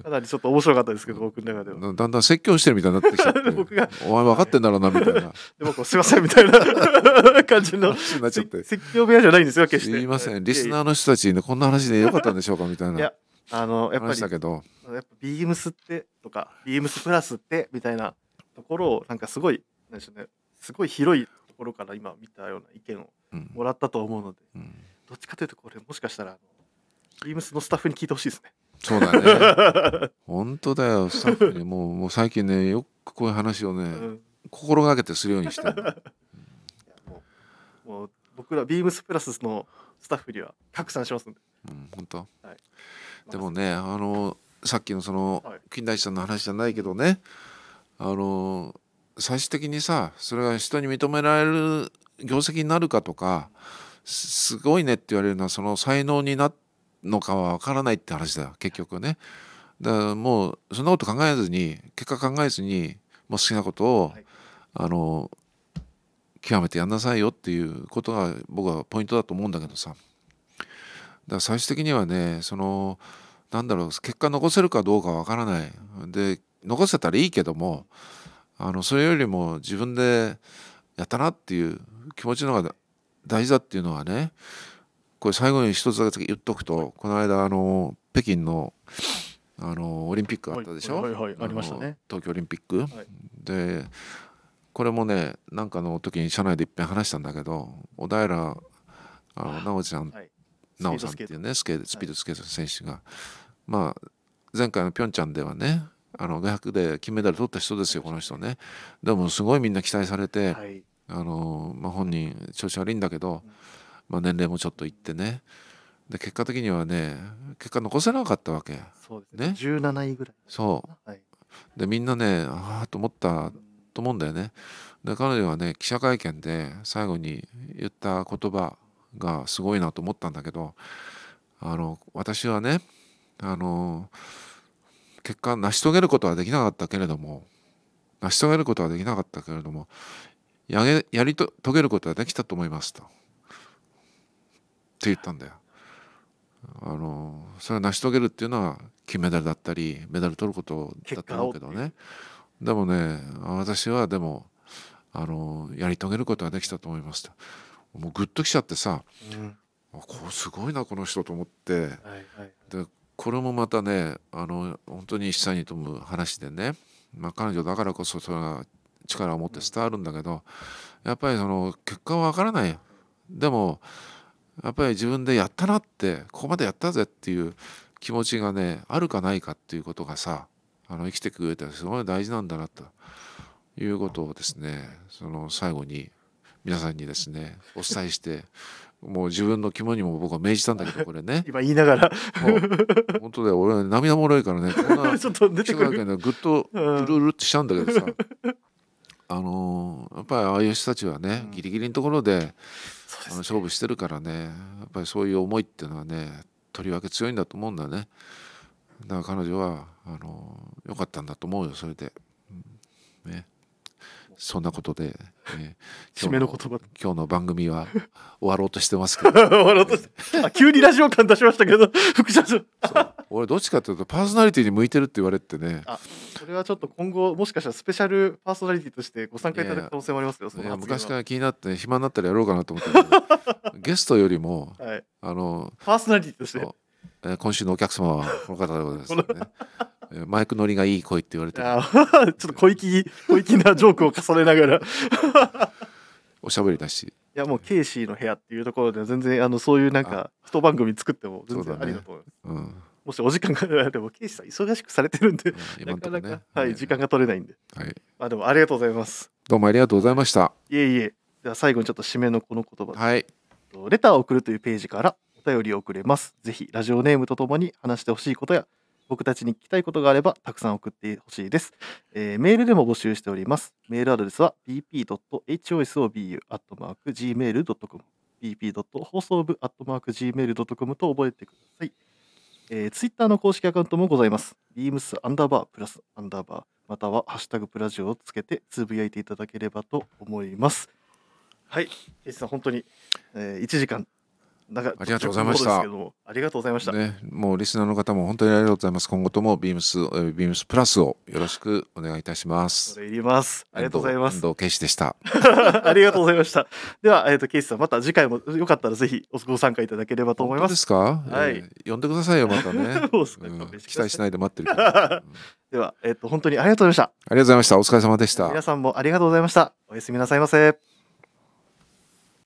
かなりちょっと面白かったですけど僕の中では。だんだん説教してるみたいになってきちゃって僕が。お前分かってんだろうなみたいな。で僕もすいませんみたいな感じの。説教部屋じゃないんですよ決して。すいません。リスーナーの人たちにこんな話でよかったんでしょうかみたいないやあのやっぱり話だけど。やっぱビームスってとかビームスプラスってみたいなところをなんかすごいなんでしょうねすごい広いところから今見たような意見をうん。もらったと思うのでうん。どっちかというとこれもしかしたらあのビームスのスタッフに聞いてほしいですね。そうだね。本当だよ。スタッフに。もうもう最近ねよくこういう話をね、うん。心がけてするようにしてる いやもうもう僕らビームスプラスのスタッフには拡散しますんで。うん本当。はい。でもねあのさっきのそのはい。金田一さんの話じゃないけどねあの最終的にさそれが人に認められる業績になるかとかすすごいねって言われるのはその才能になるのかは分からないって話だよ結局ね。だからもうそんなこと考えずに結果考えずにもう好きなことを、はい。あの極めてやんなさいよっていうことが僕はポイントだと思うんだけどさ。だから最終的にはねそのなんだろう結果残せるかどうかわからない。で残せたらいいけどもあのそれよりも自分でやったなっていう気持ちの方が大事だっていうのはねこれ最後に一つだけ言っとくとこの間あの北京のあのオリンピックあったでしょ、はいはいはいありましたね。の東京オリンピック、はい。でこれもねなんかの時に社内でいっぺん話したんだけど小平あの奈緒ちゃんはい。奈緒さんっていうねススピードスケート選手が、まあ前回のピョンチャンではねあの500で金メダル取った人ですよこの人ね。でもすごいみんな期待されて、はい。あのまあ、本人調子悪いんだけど、まあ、年齢もちょっといってね。で結果的にはね結果残せなかったわけ。そうですね。ね。17位ぐらい。そはい。うでみんなねああと思ったと思うんだよね。で彼女はね記者会見で最後に言った言葉がすごいなと思ったんだけどあの私はねあの結果成し遂げることはできなかったけれども成し遂げることはできなかったけれどもやげやりと遂げることはできたと思いますと。って言ったんだよ。あのそれは成し遂げるっていうのは金メダルだったりメダル取ることだと思うけどね。でもね私はでもあのやり遂げることはできたと思いますともうグッときちゃってさうん。あこうすごいなこの人と思ってはいはい。でこれもまたねあの本当に一切に富む話でね、まあ、彼女だからこそそれが力を持って伝わるんだけどやっぱりその結果は分からないよでもやっぱり自分でやったなってここまでやったぜっていう気持ちがねあるかないかっていうことがさあの生きていく上ではすごい大事なんだなということをですねその最後に皆さんにですねお伝えしてもう自分の肝にも僕は命じたんだけどこれね。今言いながら。本当だよ。俺涙もろいからねこんな ちょっと出てくる。ぐっとうん。うるうるってしちゃうんだけどさ。あのーやっぱりああいう人たちはねうん。ギリギリのところでそうであすの勝負してるからねやっぱりそういう思いっていうのはねとりわけ強いんだと思うんだよね。だから彼女はあのー良かったんだと思うよそれで、うん。ね、そんなことで、えー 締めの言葉。今日の番組は 終わろうとしてますけど。笑おうとしてあ急にラジオ感出しましたけど副社長俺どっちかというとパーソナリティに向いてるって言われてね。あそれはちょっと今後もしかしたらスペシャルパーソナリティとしてご参加いただく可能性もありますよそいや昔から気になって暇になったらやろうかなと思ったけど。ゲストよりもはい。あのパーソナリティとして今週のお客様はこの方でございます、ねえーマイク乗りがいい声って言われて ちょっと小粋小粋なジョークを重ねながらい おしゃべりだしやもうケイシーの部屋っていうところでは全然あのそういうなんあか一番組作っても全然ありだと思いますうんももしお時間があれば、ケイシさん忙しくされてるんで、今なかなか、ね。はい、時間が取れないんで。はい。まあでもありがとうございます。どうもありがとうございました。いえいえ。では最後にちょっと締めのこの言葉ではい。レターを送るというページからお便りを送れます。ぜひラジオネームとともに話してほしいことや僕たちに聞きたいことがあればたくさん送ってほしいです。えーメールでも募集しております。メールアドレスは bp.hosobu.gmail.com bp. 放送部 .gmail.com と覚えてください。えー、ツイッターの公式アカウントもございます。beams アンダーバープラスアンダーバーまたはハッシュタグプラジオをつけてつぶやいていただければと思います。はい、ケイチさん本当に、えー、1時間長ありがとうございましたありがとうございました。ね、もうリスナーの方も本当にありがとうございます。今後ともビームス、えービームスプラスをよろしくお願いいたします。いります。ありがとうございます。遠藤圭司でした。ありがとうございました。では、えっ、と、ケイチさん、また次回もよかったらぜひご参加いただければと思いま。本当ですすか、はいえー呼んでくださいよ、またね。そうん期待しないで待ってる。うんでは、えっ、と、本当にありがとうございました。ありがとうございました。お疲れ様でした皆。さんもありがとうございました。おやすみなさいませ。